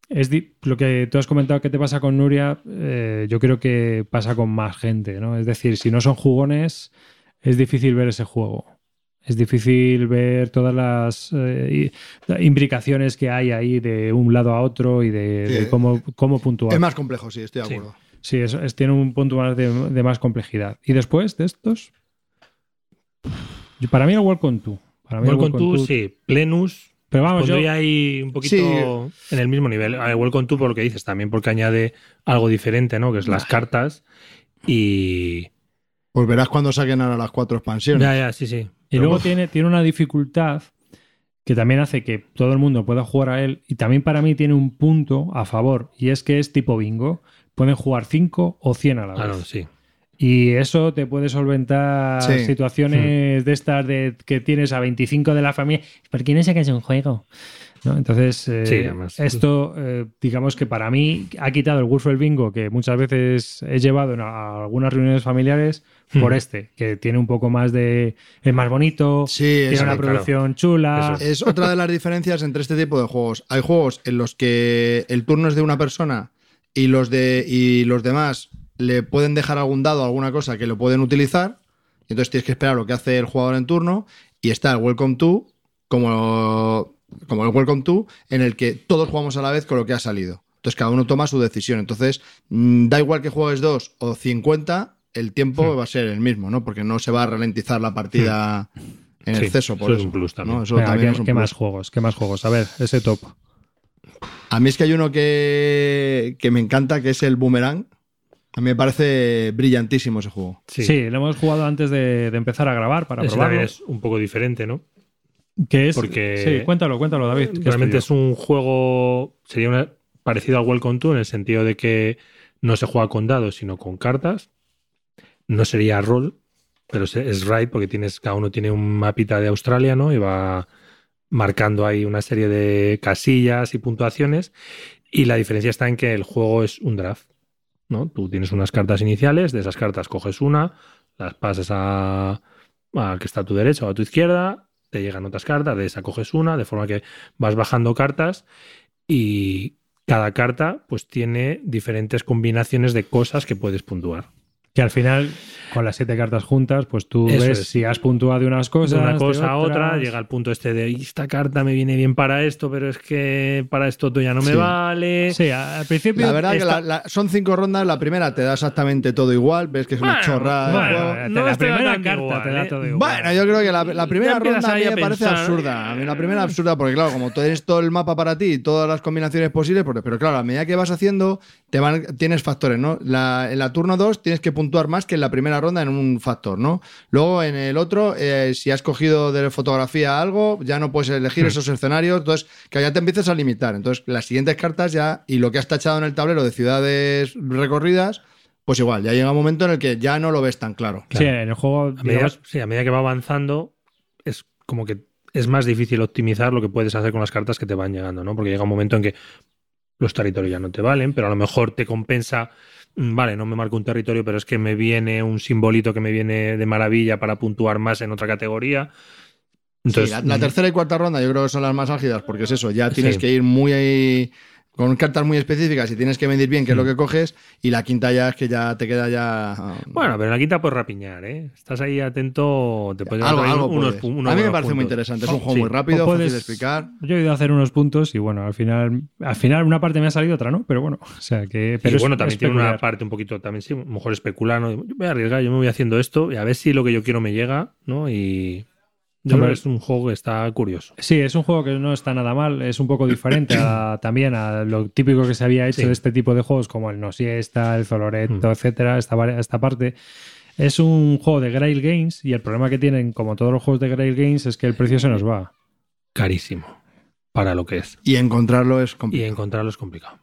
es lo que tú has comentado que te pasa con Nuria, eh, yo creo que pasa con más gente, ¿no? Es decir, si no son jugones, es difícil ver ese juego. Es difícil ver todas las eh, imbricaciones que hay ahí de un lado a otro y de, cómo, cómo puntuar. Es más complejo, sí, estoy de acuerdo. Sí, es, es- tiene un punto más de, de más complejidad. Y después de estos, yo- para mí el Welcome to. Para mí el Welcome to, to- sí. Plenus, Pero vamos, yo, ahí un poquito en el mismo nivel. A ver, Welcome to por lo que dices, también porque añade algo diferente, ¿no? Que es las cartas. Y. Pues verás cuando saquen ahora las cuatro expansiones. Ya, ya, sí, sí. Y luego tiene, tiene una dificultad que también hace que todo el mundo pueda jugar a él. Y también para mí tiene un punto a favor. Y es que es tipo bingo. Pueden jugar 5 o 100 a la vez. Ah, no, sí. Y eso te puede solventar Sí. situaciones de estas de que tienes a 25 de la familia. ¿Por qué no sacas un juego? ¿No? Entonces, eh, Sí, además. esto, eh, digamos que para mí ha quitado el Wolfel Bingo que muchas veces he llevado en a- algunas reuniones familiares por Hmm. este, que tiene un poco más de. es más bonito, Sí, tiene una claro. producción chula. Eso Es otra de las diferencias entre este tipo de juegos. Hay juegos en los que el turno es de una persona y los de y los demás le pueden dejar algún dado, alguna cosa que lo pueden utilizar. Y entonces tienes que esperar lo que hace el jugador en turno. Y está el Welcome to como, como el Welcome to, en el que todos jugamos a la vez con lo que ha salido. Entonces cada uno toma su decisión. Entonces, mm, da igual que juegues dos o 50, el tiempo va a ser el mismo, ¿no? Porque no se va a ralentizar la partida en Sí, exceso. Por eso es un plus también. ¿no? Eso Venga, también ¿qué, es un qué plus. más juegos? ¿Qué más juegos? A ver, ese top. A mí es que hay uno que, que me encanta, que es el Boomerang. A mí me parece brillantísimo ese juego. Sí. Sí, lo hemos jugado antes de, de empezar a grabar para Ese probarlo. es un poco diferente, ¿no? Que es, porque- Sí, cuéntalo, cuéntalo, David. que Realmente es un juego. Sería una- parecido al Welcome to en el sentido de que no se juega con dados, sino con cartas. No sería rol, pero es- right porque tienes, cada uno tiene un mapita de Australia, ¿no? Y va marcando ahí una serie de casillas y puntuaciones. Y la diferencia está en que el juego es un draft. ¿no? Tú tienes unas cartas iniciales, de esas cartas coges una, las pasas a, a que está a tu derecha o a tu izquierda, te llegan otras cartas, de esa coges una, de forma que vas bajando cartas y cada carta pues tiene diferentes combinaciones de cosas que puedes puntuar. Que al final, con las siete cartas juntas, pues tú Eso ves es. si has puntuado de unas cosas. de una de cosa a otra, llega al punto este de "Y esta carta me viene bien para esto, pero es que para esto tú ya no me Sí. vale. Sí, al principio. La verdad esta- que la- la- son cinco rondas, la primera te da exactamente todo igual, ves que es una Bueno, chorrada. de Bueno, no la primera carta igual, te da ¿eh? todo igual. Bueno, yo creo que la, la primera ronda a mí a me parece pensar. absurda. A mí la primera absurda, porque claro, como tienes todo el mapa para ti y todas las combinaciones posibles, porque- pero claro, a medida que vas haciendo, te van, tienes factores, ¿no? La- en la turno 2 tienes que puntuar más que en la primera ronda en un factor, ¿no? Luego en el otro, eh, si has cogido de fotografía algo, ya no puedes elegir esos escenarios, entonces que ya te empiezas a limitar. Entonces, las siguientes cartas ya, y lo que has tachado en el tablero de ciudades recorridas, pues igual, ya llega un momento en el que ya no lo ves tan claro. Sí, en el juego. A medida, digamos, sí, a medida que va avanzando, es como que es más difícil optimizar lo que puedes hacer con las cartas que te van llegando, ¿no? Porque llega un momento en que los territorios ya no te valen, pero a lo mejor te compensa, vale, no me marco un territorio, pero es que me viene un simbolito que me viene de maravilla para puntuar más en otra categoría. Entonces, Sí, la, la tercera y cuarta ronda yo creo que son las más álgidas porque es eso, ya tienes Sí. que ir muy ahí, con cartas muy específicas y tienes que medir bien qué es lo Mm. que coges y la quinta ya es que ya te queda ya... bueno, pero en la quinta puedes rapiñar, ¿eh? Estás ahí atento, te puedes algo, algo unos, puedes. unos A mí me parece muy interesante, es un juego sí. muy rápido, puedes- fácil de explicar. Yo he ido a hacer unos puntos y bueno, al final, al final una parte me ha salido otra, ¿no? Pero bueno, o sea que. Pero y es- bueno, también es tiene una parte un poquito, también sí, mejor especular, ¿no? Yo voy a arriesgar, yo me voy haciendo esto y a ver si lo que yo quiero me llega, ¿no? Y yo Hombre. creo que es un juego que está curioso. Sí, es un juego que no está nada mal, es un poco diferente a- también a lo típico que se había hecho Sí. de este tipo de juegos, como el No Siesta, el Zoloreto, Mm. etcétera, esta, esta parte. Es un juego de Grail Games y el problema que tienen, como todos los juegos de Grail Games, es que el precio se nos va. Carísimo para lo que es. Y encontrarlo es Y complicado. encontrarlo es complicado.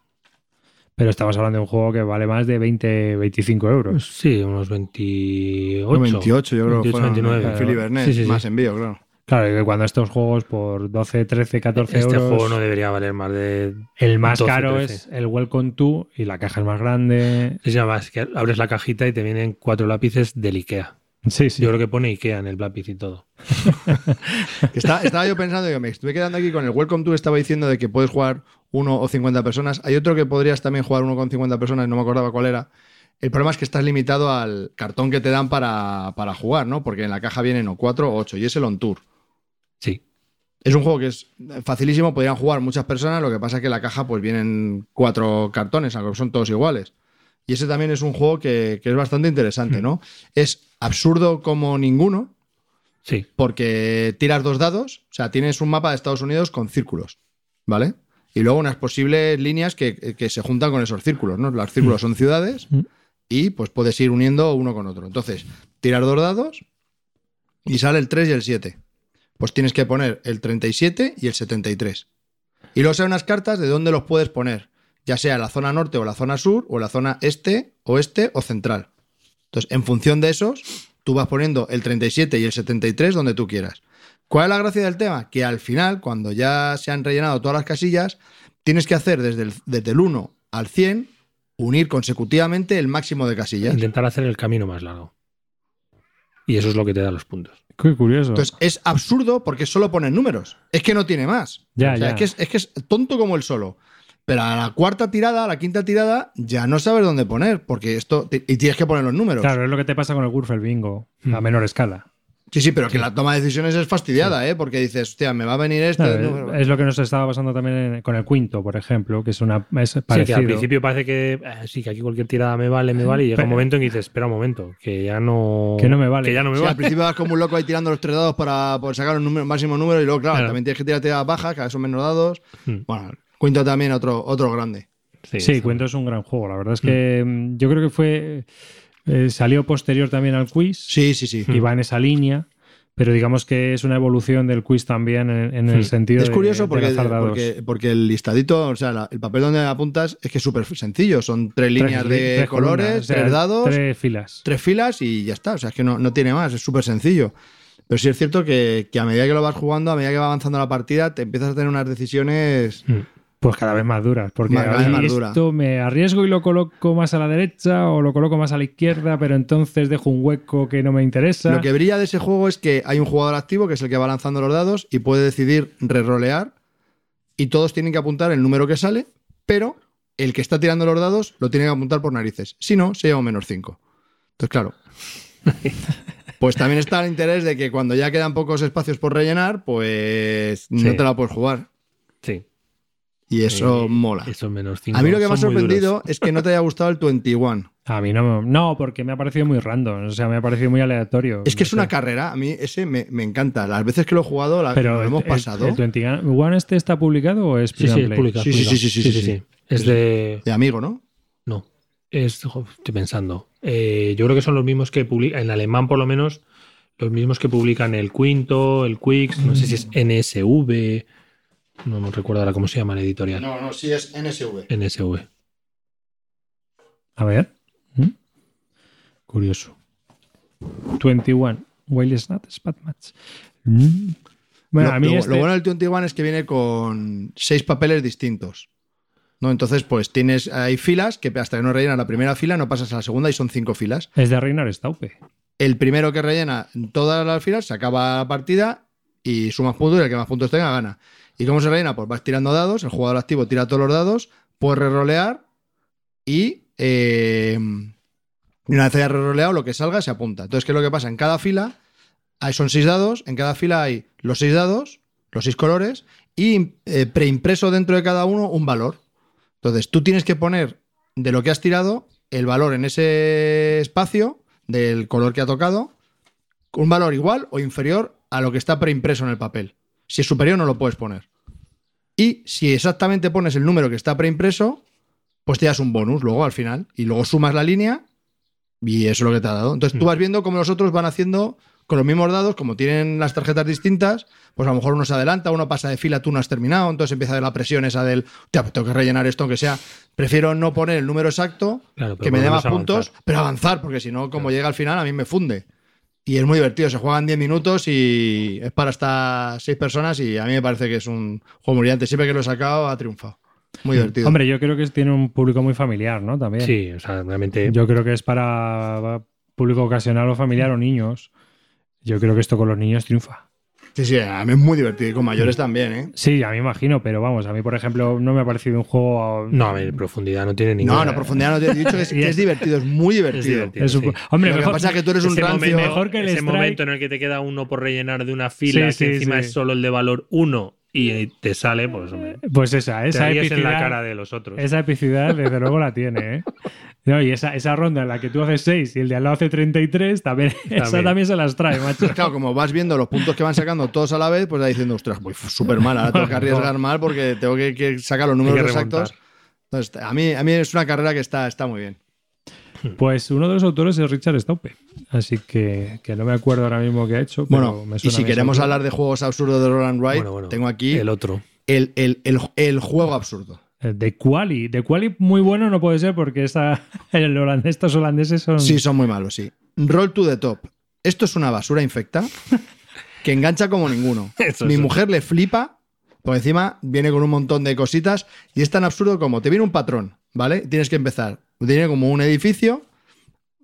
Pero estamos hablando de un juego que vale más de 20, 25 euros. Sí, unos 28. 28, yo creo que 28, fueron 29. en Philly Bernet, Sí, sí, sí. más envío, claro. Claro, que cuando estos juegos por 12, 13, 14 Este euros. juego no debería valer más de. El más 12, caro 13. es el Welcome to y la caja es más grande. Es nada más que abres la cajita y te vienen cuatro lápices del IKEA. Sí, sí. Yo creo que pone IKEA en el lápiz y todo. Está- estaba yo pensando, que me estuve quedando aquí con el Welcome to, estaba diciendo de que puedes jugar uno o 50 personas. Hay otro que podrías también jugar uno con 50 personas, no me acordaba cuál era. El problema es que estás limitado al cartón que te dan para, para jugar, ¿no? Porque en la caja vienen o 4 o 8 y es el On Tour. Sí. Es un juego que es facilísimo, podrían jugar muchas personas, lo que pasa es que en la caja pues vienen cuatro cartones, aunque son todos iguales. Y ese también es un juego que, que es bastante interesante, ¿no? Es absurdo como ninguno, Sí. porque tiras dos dados, o sea, tienes un mapa de Estados Unidos con círculos, ¿vale? Y luego unas posibles líneas que, que se juntan con esos círculos, ¿no? Los círculos son ciudades Mm. y pues puedes ir uniendo uno con otro. Entonces, tiras dos dados y sale el 3 y el 7. Pues tienes que poner el 37 y el 73. Y luego salen unas cartas de dónde los puedes poner, ya sea la zona norte o la zona sur, o la zona este, oeste o central. Entonces, en función de esos, tú vas poniendo el 37 y el 73 donde tú quieras. ¿Cuál es la gracia del tema? Que al final, cuando ya se han rellenado todas las casillas, tienes que hacer desde el, desde el 1 al 100, unir consecutivamente el máximo de casillas. Intentar hacer el camino más largo. Y eso es lo que te da los puntos. Qué curioso. Entonces, es absurdo porque solo ponen números. Es que no tiene más. Ya, O sea, ya. Es, que es, es que es tonto como el solo. Pero a la cuarta tirada, a la quinta tirada, ya no sabes dónde poner, porque esto. Y tienes que poner los números. claro, es lo que te pasa con el Wurfel Bingo Mm. a menor escala. Sí, sí, pero que la toma de decisiones es fastidiada, ¿eh? Porque dices, hostia, me va a venir este. Claro, número. es lo que nos estaba pasando también con el Quinto, por ejemplo, que es una es Sí, que al principio parece que eh, sí, que aquí cualquier tirada me vale, me vale, y llega Pero- un momento en que dices, espera un momento, que ya no. Que no me vale. Que ya no me Sí, al vale. principio vas como un loco ahí tirando los tres dados para poder sacar un número, máximo número y luego, claro, Claro. también tienes que tirar tiradas bajas, cada vez son menos dados. Mm. Bueno, cuento también otro, otro grande. Sí, Cuento es un gran juego. La verdad es que mm, yo creo que fue. eh, salió posterior también al quiz Sí, sí, sí. y va en esa línea, pero digamos que es una evolución del quiz también en, en el sentido Es de- curioso de porque, dados. porque, porque el listadito, o sea, la- el papel donde apuntas es que es súper sencillo. Son tres Tres líneas de tres colores, columnas, o sea, tres dados, tres... Tres filas. filas y ya está. O sea, es que no, no tiene más, es súper sencillo. Pero sí es cierto que, que a medida que lo vas jugando, a medida que va avanzando la partida, te empiezas a tener unas decisiones. Mm. Pues cada vez más duras, porque Más- cada vez ahí más dura. esto me arriesgo y lo coloco más a la derecha o lo coloco más a la izquierda, pero entonces dejo un hueco que no me interesa. Lo que brilla de ese juego es que hay un jugador activo que es el que va lanzando los dados y puede decidir rerolear y todos tienen que apuntar el número que sale, pero el que está tirando los dados lo tiene que apuntar por narices. Si no, se lleva un menos 5. Entonces, claro. Pues también está el interés de que cuando ya quedan pocos espacios por rellenar, pues no Sí. te la puedes jugar. Sí. Y eso Eh, mola. Esos menos cinco A mí lo que me ha sorprendido es que no te haya gustado el 21. A mí no, no, porque me ha parecido muy random, o sea, me ha parecido muy aleatorio. Es que es una carrera, a mí ese me, me encanta. Las veces que lo he jugado, la, Pero lo hemos el- pasado. ¿El 21 este está publicado o es Sí, es publicado. Sí, sí, sí, sí, sí, sí. Es de. De amigo, ¿no? No. Es, jo, estoy pensando. Eh, yo creo que son los mismos que publican, en alemán por lo menos, los mismos que publican el Quinto, el Quix, no sé si es NSV, no me recuerdo ahora cómo se llama la editorial. No, no, sí es NSV. NSV. A ver. ¿Mm? Curioso. 21. Wild Snap Spat Match. Mm. Bueno, lo, a mí lo- este- lo bueno del 21 es que viene con seis papeles distintos. ¿no? Entonces, pues tienes, hay filas que hasta que no rellenas la primera fila no pasas a la segunda y son cinco filas. es de Reinar Staupe. El primero que rellena todas las filas se acaba la partida y sumas puntos y el que más puntos tenga gana. ¿Y cómo se rellena? Pues vas tirando dados, el jugador activo tira todos los dados, puedes rerolear y eh, una vez haya reroleado, lo que salga se apunta. Entonces, ¿qué es lo que pasa? En cada fila hay, son seis dados, en cada fila hay los seis dados, los seis colores y eh, preimpreso dentro de cada uno un valor. Entonces, tú tienes que poner de lo que has tirado el valor en ese espacio del color que ha tocado, un valor igual o inferior a lo que está preimpreso en el papel. Si es superior, no lo puedes poner. Y si exactamente pones el número que está preimpreso, pues te das un bonus luego al final. Y luego sumas la línea y eso es lo que te ha dado. Entonces tú vas viendo cómo los otros van haciendo con los mismos dados, como tienen las tarjetas distintas, pues a lo mejor uno se adelanta, uno pasa de fila, tú no has terminado, entonces empieza de la presión esa del, "Hostia, pues tengo que rellenar esto aunque sea. Prefiero no poner el número exacto, Claro, que me dé más puntos, avanzar. pero avanzar, porque si no, como llega al final, a mí me funde. Y es muy divertido, se juegan 10 minutos y es para hasta 6 personas y a mí me parece que es un juego muy brillante. Siempre que lo he sacado ha triunfado. Muy divertido. Hombre, yo creo que tiene un público muy familiar, ¿no? También. Sí, o sea, realmente. Yo creo que es para público ocasional o familiar o niños. Yo creo que esto con los niños triunfa. Sí, sí, a mí es muy divertido y con mayores también, ¿eh? Sí, a mí imagino, pero vamos, a mí, por ejemplo, no me ha parecido un juego. No, a ver, profundidad no tiene ninguna. No, no, profundidad no te he dicho que es, que es divertido, es muy divertido. Es divertido. Es un- sí. Hombre, Lo que pasa es que tú eres un rancio. momento, mejor que el ese strike. momento en el que te queda uno por rellenar de una fila, Sí, que sí, encima sí. es solo el de valor 1 y te sale, pues hombre, Pues esa, esa epicidad. en la cara de los otros. Esa epicidad, desde luego, la tiene, ¿eh? No, y esa, esa ronda en la que tú haces 6 y el de al lado hace 33, también, esa También. también se las trae, macho. Claro, como vas viendo los puntos que van sacando todos a la vez, pues vas diciendo, ostras, voy súper mal, ahora tengo que arriesgar mal porque tengo que, que sacar los números exactos. Entonces, a mí, a mí es una carrera que está, está muy bien. Pues uno de los autores es Richard Staupe. Así que, que no me acuerdo ahora mismo qué ha hecho. Pero Bueno, me y suena si mí ese queremos hablar de juegos absurdos de Roland Wright, Bueno, bueno, tengo aquí el el, otro. el, el, el juego absurdo. Eh, De Quali. De Quali muy bueno no puede ser porque esa, el holandés, estos holandeses son. Sí, son muy malos, sí. Roll to the top. Esto es una basura infecta que engancha como ninguno. Eso Mi mujer le flipa, por encima viene con un montón de cositas y es tan absurdo como te viene un patrón, ¿vale? Tienes que empezar. Tiene como un edificio.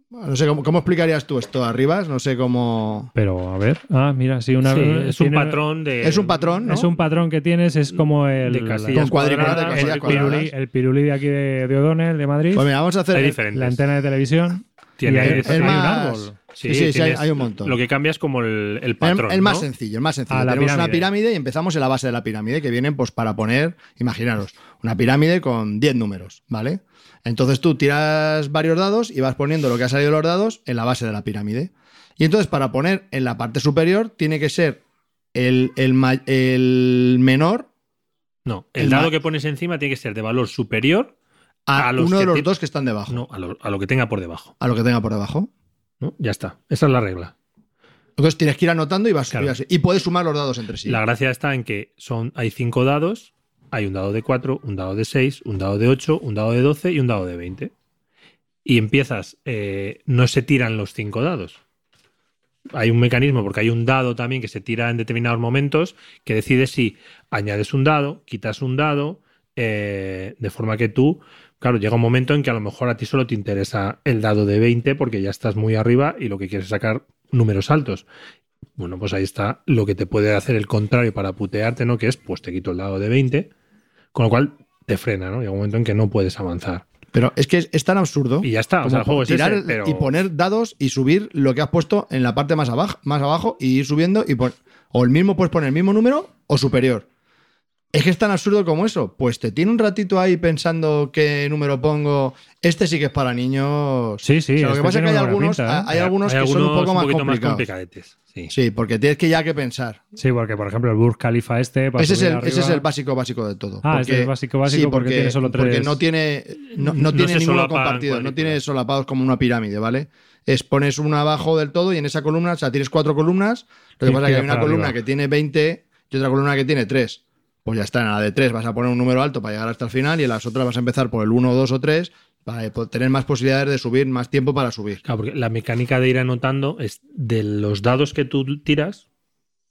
No sé cómo, cómo explicarías tú esto arriba, no sé cómo. Pero a ver. Ah, mira, sí, una. Sí, es un patrón de. Es un patrón, ¿no? Es un patrón que tienes, es como el. De casillas Con cuadrículas de casillas el, pirulí, el pirulí de aquí de, de O'Donnell, de Madrid. Pues mira, vamos a hacer. Hay el- diferentes. la antena de televisión. Tiene- y hay, es hay un más- árbol. Sí, sí, sí, hay- un montón. Lo que cambia es como el, patrón. el más ¿no? sencillo, el más sencillo. Ah, la Tenemos una pirámide. pirámide y empezamos en la base de la pirámide, que vienen pues para poner, imaginaros, una pirámide con 10 números, ¿vale? Entonces tú tiras varios dados y vas poniendo lo que ha salido de los dados en la base de la pirámide. Y entonces para poner en la parte superior tiene que ser el, el ma- el menor No, el, El dado que pones encima tiene que ser de valor superior a, A los uno de los dos que están debajo, no, a, lo, a lo que tenga por debajo. a lo que tenga por debajo. ¿no? Ya está. Esa es la regla. Entonces tienes que ir anotando y vas Claro. así. Y puedes sumar los dados entre sí. La gracia está en que son, hay cinco dados. Hay un dado de 4, un dado de 6, un dado de 8, un dado de 12 y un dado de 20. Y empiezas, eh, no se tiran los cinco dados. Hay un mecanismo, porque hay un dado también que se tira en determinados momentos, que decide si añades un dado, quitas un dado, eh, de forma que tú, claro, llega un momento en que a lo mejor a ti solo te interesa el dado de 20 porque ya estás muy arriba y lo que quieres es sacar números altos. Bueno, pues ahí está lo que te puede hacer el contrario para putearte, ¿no? Que es, pues te quito el dado de 20, con lo cual te frena, ¿no? Llega un momento en que no puedes avanzar. Pero es que es, es tan absurdo. Y ya está, o sea, el juego es tirar ese, el- pero... y poner dados y subir lo que has puesto en la parte más abajo, más abajo y ir subiendo y pon- o el mismo puedes poner el mismo número o superior. Es que es tan absurdo como eso. Pues te tiene un ratito ahí pensando qué número pongo. Este sí que es para niños. Sí, sí, O sea, lo que este pasa es que hay algunos, pinta, ¿eh? hay algunos que son un poco más complicados. complicadetes. Sí. Sí, porque tienes que ya que pensar. Sí, porque por ejemplo el Burj Khalifa este. Ese es, el, ese es arriba- el básico básico de todo. Ah, ese es el básico básico sí, porque tiene solo porque tres- no tiene, no, tiene ninguno compartido, no tiene solapados como una pirámide, ¿vale? Es pones una abajo del todo y en esa columna, o sea, tienes cuatro columnas. Lo que pasa es que hay una columna arriba. que tiene 20 y otra columna que tiene 3. Pues ya está, en la de 3 vas a poner un número alto para llegar hasta el final y en las otras vas a empezar por el 1, 2 o 3 para po- tener más posibilidades de subir, más tiempo para subir. Claro, porque la mecánica de ir anotando es de los dados que tú tiras,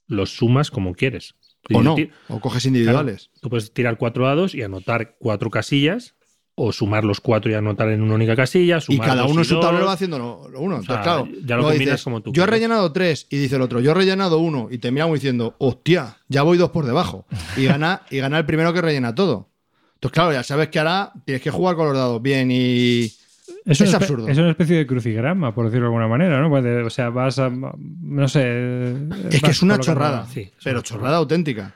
los sumas como quieres. O no, o coges individuales. Tú puedes tirar cuatro dados y anotar cuatro casillas, o sumar los cuatro y anotar en una única casilla. Y Sumar cada dos uno en su tablero va haciendo lo, lo uno. Entonces, sea, claro, ya lo combinas como tú Yo he rellenado tres y dice el otro, yo he rellenado uno y te mira como diciendo, hostia, ya voy dos por debajo. Y gana, y gana el primero que rellena todo. Entonces, claro, ya sabes que ahora tienes que jugar con los dados bien y. Es, Es absurdo. Es una especie de crucigrama, por decirlo de alguna manera, ¿no? Pues o sea, vas a. No sé. Es que es una chorrada. Sí, es pero una chorrada auténtica.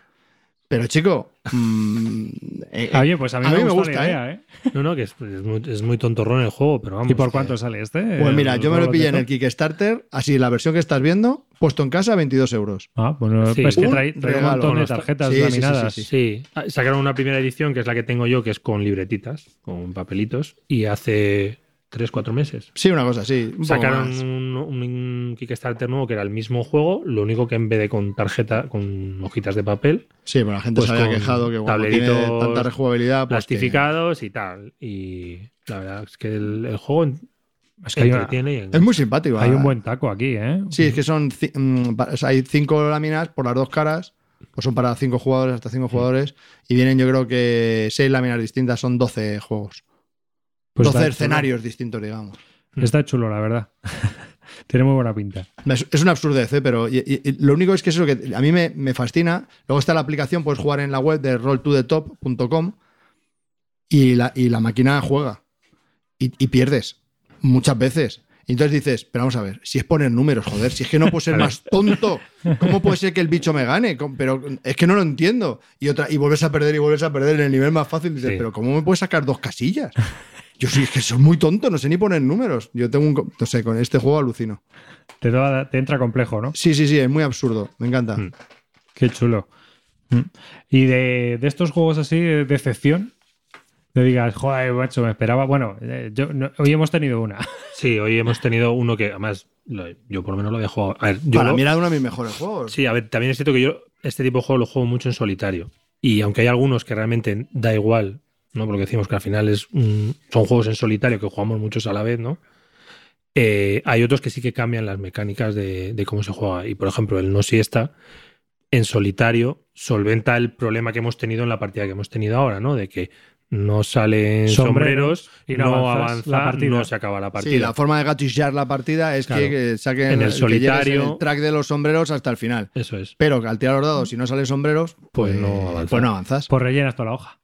Pero, chico. mm, eh, Oye, pues a mí, me, gusta, gusta, la idea, ¿eh? No, no, que es, es muy, es muy tontorrón el juego, pero vamos. ¿Y por que- cuánto sale este? Pues mira, El yo me lo pillé en el. Kickstarter, así la versión que estás viendo, puesto en casa, 22 euros. Ah, bueno, Sí. pues que trae, trae un regalo. montón de tarjetas Sí, sí, sí, laminadas. sí, sí. Sí, Ah, sacaron una primera edición que es la que tengo yo, que es con libretitas, con papelitos, y hace tres, cuatro meses. Sí, una cosa un poco Sacaron un, un Kickstarter nuevo que era el mismo juego, lo único que en vez de con tarjeta, con hojitas de papel, Sí, pero la gente pues se había quejado que tiene tableritos tanta rejugabilidad. Pues que- plastificados y tal. Y la verdad es que el, el juego Es que una- y es muy simpático. hay un buen taco aquí, ¿eh? Sí, es que son mm, pa- o sea, hay cinco láminas por las dos caras, pues son para cinco jugadores, hasta cinco jugadores, y vienen yo creo que seis láminas distintas, son 12 juegos. Pues 12 está escenarios distintos, digamos. chulo. Está chulo, la verdad. Tiene muy buena pinta. Es, es una absurdez, ¿eh? pero y- y- y lo único es que eso que a mí me, me fascina. Luego está la aplicación, puedes jugar en la web de rolltothetop.com y la, y la máquina juega y, y pierdes muchas veces. Y entonces dices, pero vamos a ver, si es poner números, joder, si es que no puedo ser más tonto, ¿cómo puede ser que el bicho me gane? Pero es que no lo entiendo. Y otra, y vuelves a perder y vuelves a perder en el nivel más fácil. Dices, Sí. pero ¿cómo me puedes sacar dos casillas? Yo sí, es que soy muy tonto, no sé ni poner números. Yo tengo un. No sé, con este juego alucino. Te, da- te entra complejo, ¿no? Sí, sí, sí, es muy absurdo. Me encanta. Mm. Qué chulo. Mm. Y de, de estos juegos así, de decepción, te digas, joder, macho, me esperaba. Bueno, eh, yo, no- hoy hemos tenido una. Sí, hoy hemos tenido uno que además lo- yo por lo menos lo había jugado. A ver, yo Para lo- mí era uno de mis mejores juegos. Sí, a ver, también es cierto que yo este tipo de juego lo juego mucho en solitario. Y aunque hay algunos que realmente da igual, ¿no? Porque decimos que al final es un- son juegos en solitario que jugamos muchos a la vez, ¿no? Eh, hay otros que sí que cambian las mecánicas de, de cómo se juega. Y por ejemplo, el no siesta en solitario solventa el problema que hemos tenido en la partida que hemos tenido ahora, ¿no? De que no salen Sombreros sombreros, y no no, avanza, la partida. no se acaba la partida. Sí, la forma de gatillar la partida es Claro. que, que saquen En el solitario- el track de los sombreros hasta el final. Eso es. Pero que al tirar los dados, si no salen sombreros, pues, Pues no avanzas. pues no avanzas. Pues rellenas toda la hoja.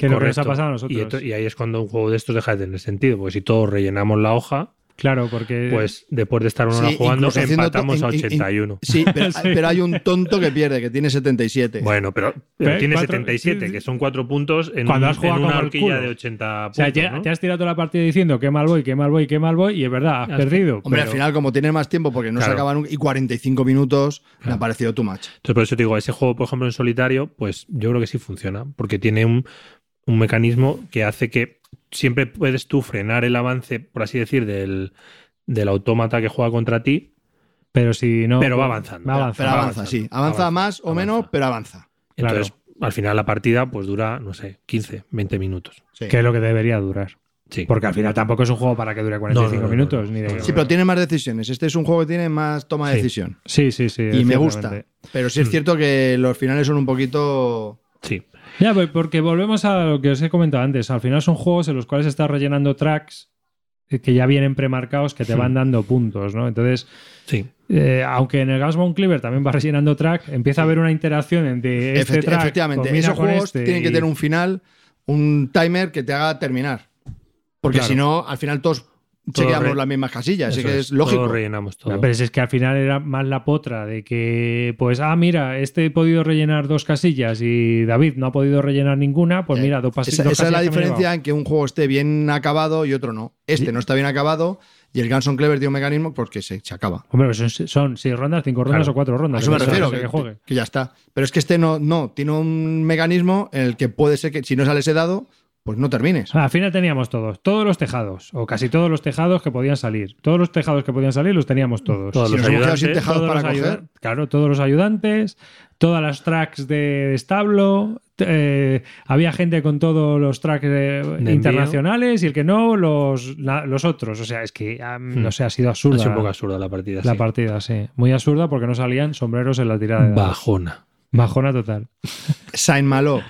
Que lo que nos ha pasado a Y, nosotros. esto- y ahí es cuando un juego de estos deja de tener sentido, porque si todos rellenamos la hoja, Claro, porque. pues después de estar una hora Sí, jugando, empatamos a in- in- 81. Sí, pero, Sí. pero hay un tonto que pierde, que tiene 77. Bueno, pero, pero tiene cuatro- 77, sí, sí. que son cuatro puntos en, Cuando un- has jugado en una horquilla de 80 o sea, puntos. ya- ¿no? te has tirado toda la partida diciendo qué mal voy, qué mal voy, qué mal voy, y es verdad, has Has- perdido. Hombre, pero- al final, como tienes más tiempo, porque no se Claro. acaba nunca, y 45 minutos, me Claro. ha parecido too much. Entonces, por eso te digo, ese juego, por ejemplo, en solitario, pues yo creo que sí funciona, porque tiene un, un mecanismo que hace que siempre puedes tú frenar el avance, por así decir, del, del autómata que juega contra ti, Pero si no. Pero va avanzando. Va avanzando. Pero va avanza, avanzando, sí. Avanza, avanza, más o avanza. menos, pero avanza. Claro. Entonces, al final la partida pues dura, no sé, 15, 20 minutos. Sí. Que es lo que debería durar. Sí. Porque al final tampoco es un juego para que dure 45 No, no, no, minutos. no. Ni de- Sí, pero tiene más decisiones. Este es un juego que tiene más toma de Sí. decisión. Sí, sí, sí. Y me gusta. Pero sí es Mm. cierto que los finales son un poquito. Sí. Ya, porque volvemos a lo que os he comentado antes. Al final son juegos en los cuales estás rellenando tracks que ya vienen premarcados que te van Hmm. dando puntos, ¿no? Entonces, Sí. eh, aunque en el Gasbone Cleaver también va rellenando track, empieza a haber una interacción entre este Efecti- track. efectivamente, esos juegos este tienen que tener un final, un timer que te haga terminar. Porque Claro. si no, al final todos Todo chequeamos las mismas casillas. Así que es, lógico. Todo rellenamos todo. No, pero si es que al final era más la potra de que, pues, ah, mira, este he podido rellenar dos casillas y David no ha podido rellenar ninguna, pues Eh, mira, dos, Esa, dos esa es la que diferencia en que un juego esté bien acabado y otro no. Este Sí. no está bien acabado y el Ganson Clever tiene un mecanismo porque se, se acaba. Hombre, pues son, son seis rondas, cinco rondas Claro. o cuatro A rondas. eso me refiero, lo que, que juegue. que ya está. Pero es que este no, no, tiene un mecanismo en el que puede ser que si no sale ese dado, pues no termines. Al final teníamos todos, todos los tejados, o casi todos los tejados que podían salir. Todos los tejados que podían salir los teníamos todos. Todos Si los sin ayudantes, tejados Todos para los coger, Claro, todos los ayudantes, todas las tracks de establo, eh, había gente con todos los tracks eh, envío. internacionales y el que no, los, la- los otros. O sea, es que, ah, Hmm. no sé, ha sido Ha absurda sido un poco absurda la partida. la sí. partida, sí. Muy absurda porque no salían sombreros en la tirada de. Bajona. Bajona total. Saint Malo.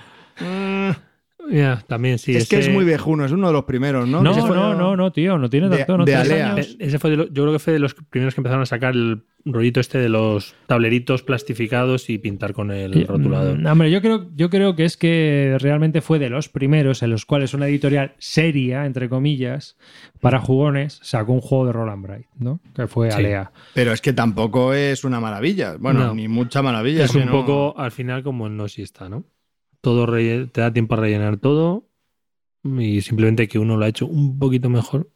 También sí. es que es muy viejuno, es uno de los primeros, ¿no? No, fue- no, no, no, tío, no tiene de- tanto. no, de Alea. años. E- Ese fue de lo- yo creo que fue de los primeros que empezaron a sacar el rollito este de los tableritos plastificados y pintar con el Y, rotulador. mm, hombre, yo creo, yo creo que es que realmente fue de los primeros en los cuales una editorial seria, entre comillas, para jugones, sacó un juego de Roll and Bright, ¿no? Que fue Sí. Alea. Pero es que tampoco es una maravilla. Bueno, No. ni mucha maravilla. es que un no- poco al final como el no si está, ¿no? Todo relle- te da tiempo a rellenar todo y simplemente que uno lo ha hecho un poquito mejor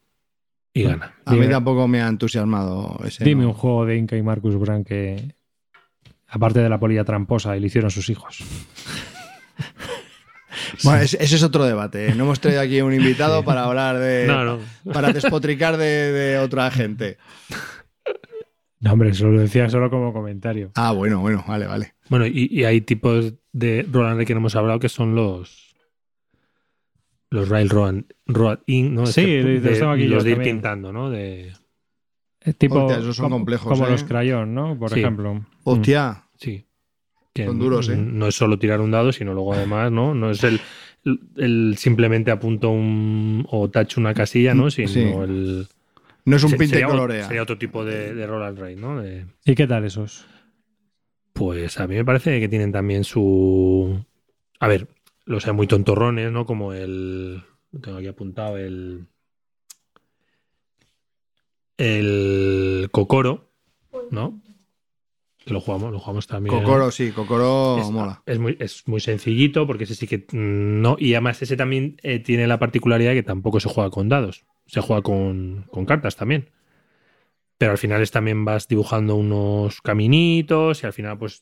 y gana. A mí Dime. tampoco me ha entusiasmado ese. Dime no. un juego de Inca y Marcus Brand que, aparte de la polilla tramposa, y le hicieron sus hijos. Bueno, ese, ese es otro debate. ¿eh? No hemos traído aquí un invitado para hablar de. No, no. Para despotricar de, de otra gente. No, hombre, eso lo decía solo como comentario. Ah, bueno, bueno, vale, vale. Bueno, y, y hay tipos de roll and ride que no hemos hablado que son los los rail road, road in, ¿no? Sí, Este- los tengo aquí los de ir también. pintando, ¿no? De, Es tipo Hostia, esos son como, complejos, como ¿eh? los crayón, ¿no? Por Sí. ejemplo. Hostia. sí. Que Son duros, ¿eh? No es solo tirar un dado, sino luego además, ¿no? No es el, el, el simplemente apunto un o tacho una casilla, ¿no? Sino Sí. el No es un se- pinte colorea. sería otro tipo de, de roll and ride, ¿no? De- ¿Y qué tal esos? Pues a mí me parece que tienen también su. A ver, los hay muy tontorrones, ¿no? Como el. lo Tengo aquí apuntado el. El Cocoro, ¿no? Que lo jugamos, lo jugamos también. Cocoro, sí, Cocoro Es- mola. Es muy, es muy sencillito porque ese sí que mm, no. Y además ese también eh, tiene la particularidad de que tampoco se juega con dados. Se juega con, con cartas también. Pero al final es también vas dibujando unos caminitos y al final pues,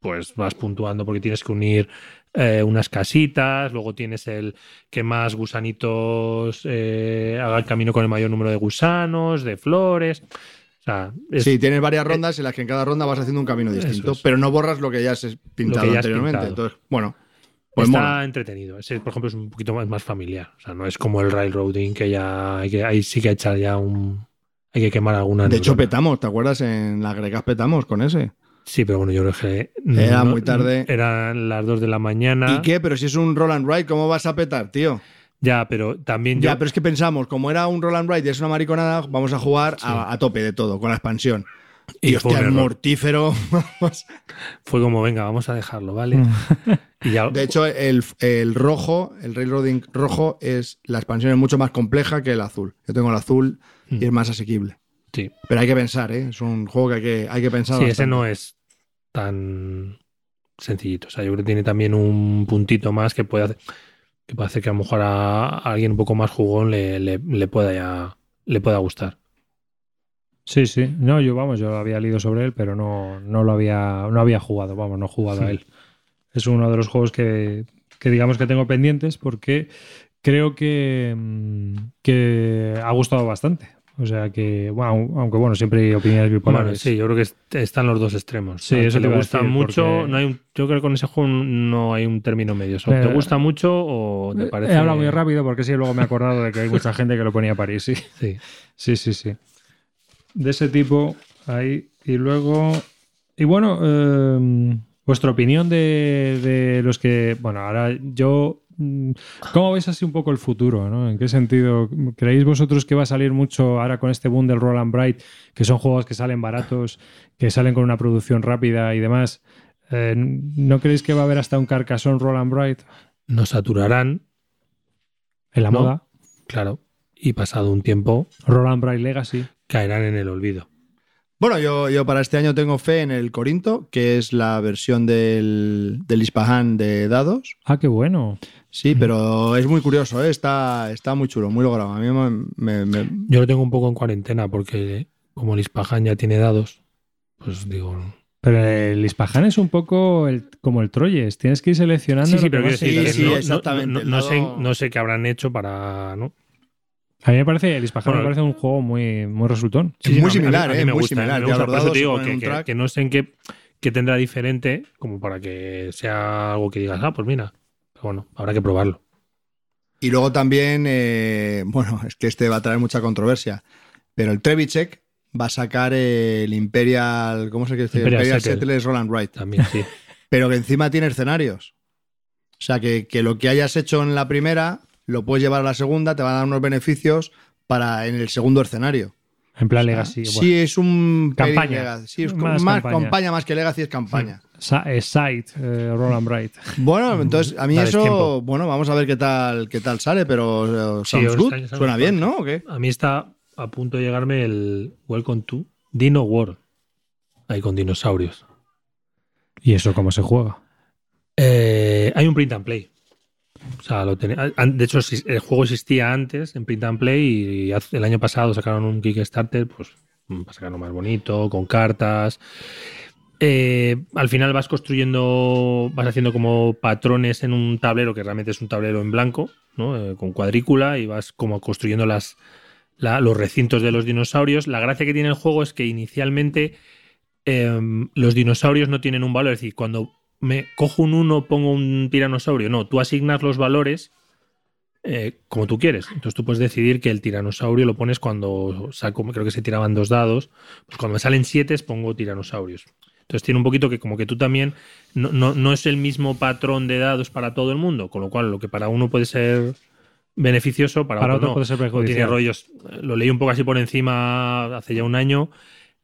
pues vas puntuando porque tienes que unir eh, unas casitas. Luego tienes el que más gusanitos eh, haga el camino con el mayor número de gusanos, de flores. O sea, es- Sí, tienes varias rondas en las que en cada ronda vas haciendo un camino distinto, es. pero no borras lo que ya has pintado ya has anteriormente. pintado. Entonces, bueno, pues está entretenido. Ese, por ejemplo, es un poquito más, más familiar. O sea, no es como el railroading que ya hay que, ahí sí que echar ya un. Hay que quemar alguna. De hecho, petamos, ¿te acuerdas? En las grecas petamos con ese. Sí, pero bueno, yo creo que. Era muy tarde. Eran las 2 de la mañana. ¿Y qué? Pero si es un roll and ride, ¿cómo vas a petar, tío? Ya, pero también yo. Ya, pero es que pensamos, como era un roll and ride y es una mariconada, vamos a jugar a, a tope de todo, con la expansión. Y, Y hostia, el mortífero. Fue como, venga, vamos a dejarlo, ¿vale? Mm. y ya. De hecho, el, el rojo, el railroading rojo, es la expansión es mucho más compleja que el azul. Yo tengo el azul y es más asequible. sí. Pero hay que pensar, ¿eh? Es un juego que hay que, hay que pensar. Sí, ese bastante. no es tan sencillito. O sea, yo creo que tiene también un puntito más que puede hacer que, puede hacer que a lo mejor a, a alguien un poco más jugón le, le, le pueda ya, le pueda gustar. Sí, sí. No, yo vamos, yo había leído sobre él, pero no, no lo había, no había jugado, vamos, no he jugado a él. Es uno de los juegos que, que digamos que tengo pendientes porque creo que, mm, que ha gustado bastante. O sea que, bueno, aunque bueno, siempre hay opiniones Bueno, bipolares. sí, yo creo que est- están los dos extremos. Sí, eso te gusta mucho, porque- no hay un- yo creo que con ese juego no hay un término medio. O sea, Eh, ¿Te gusta mucho o te parece? He hablado muy rápido porque sí, luego me he acordado de que hay mucha gente que lo ponía a París, sí. Sí. Sí, sí, sí. De ese tipo, ahí. Y luego. Y bueno, eh, vuestra opinión de, de los que. Bueno, ahora yo. mm, ¿Cómo veis así un poco el futuro? ¿no? ¿En qué sentido? ¿Creéis vosotros que va a salir mucho ahora con este boom del Roll and Bright, que son juegos que salen baratos, que salen con una producción rápida y demás? Eh, ¿No creéis que va a haber hasta un carcasón Roll and Bright Nos saturarán, en la No. moda? claro, y pasado un tiempo Roll and Bright Legacy. Caerán en el olvido. Bueno, yo, yo para este año tengo fe en el Corinto, que es la versión del, del Ispahan de dados. Ah, qué bueno. Sí, pero es muy curioso, ¿eh? está, está muy chulo, muy logrado. A mí me, me- me- Yo lo tengo un poco en cuarentena porque como el Ispahan ya tiene dados, pues digo... Pero el Ispahan es un poco el- como el Troyes. Tienes que ir seleccionando. Sí, sí, pero sí, que sí, no- no- exactamente, no, el no sé, no sé qué habrán hecho para... ¿no? A mí me parece, el Ispahan Bueno, me parece un juego muy, muy resultón. Sí, muy no, a mí- similar, a mí ¿eh? me Muy gusta, similar. me gusta. Por eso te digo que, no sé en qué, qué tendrá diferente como para que sea algo que digas, ah, pues mira. Pero bueno, habrá que probarlo. Y luego también, eh, bueno, es que este va a traer mucha controversia, pero el Trevichek va a sacar el Imperial, ¿cómo se dice? Imperial Imperial, Settle. Settlers Roll and Write, También, sí. pero que encima tiene escenarios. O sea, que, que lo que hayas hecho en la primera lo puedes llevar a la segunda, te va a dar unos beneficios para en el segundo escenario. En plan O sea, Legacy. sí, bueno. es un Campaña. Sí, es Más más, campaña. campaña. más que Legacy es campaña. Eh, Side, eh, Roll and Bright. Bueno, entonces a mí Dale eso, tiempo. bueno, vamos a ver qué tal qué tal sale, pero eh, Sí, sounds good. está- Suena bien, ¿no? ¿O qué? A mí está a punto de llegarme el Welcome to Dino World. Ahí con dinosaurios. ¿Y eso cómo se juega? Eh, hay un print and play. An- de hecho, el juego existía antes en print and play y el año pasado sacaron un Kickstarter, pues mm, para sacarlo más bonito, con cartas. Eh, al final vas construyendo, vas haciendo como patrones en un tablero que realmente es un tablero en blanco. Eh, con cuadrícula y vas como construyendo las, la- los recintos de los dinosaurios. La gracia que tiene el juego es que inicialmente em, los dinosaurios no tienen un valor. Es decir, cuando me cojo un 1, pongo un tiranosaurio. No, tú asignas los valores eh, como tú quieres. Entonces tú puedes decidir que el tiranosaurio lo pones cuando saco, creo que se tiraban dos dados. Pues cuando me salen siete pongo tiranosaurios. Entonces tiene un poquito que como que tú también no, no, no es el mismo patrón de dados para todo el mundo, con lo cual lo que para uno puede ser beneficioso, para, Para otro, otro no. puede ser O tiene perjudicial. rollos. Lo leí un poco así por encima hace ya un año,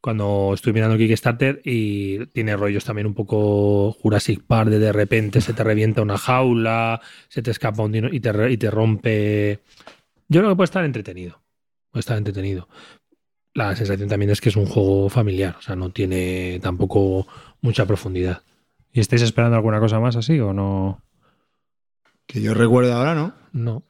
cuando estuve mirando Kickstarter, y tiene rollos también un poco Jurassic Park, de de repente se te revienta una jaula, se te escapa un dino y te, y te rompe. Yo creo que puede estar entretenido. Puede estar entretenido. La sensación también es que es un juego familiar, o sea, no tiene tampoco mucha profundidad. ¿Y estáis esperando alguna cosa más así o no? Que yo recuerdo ahora, ¿no? No.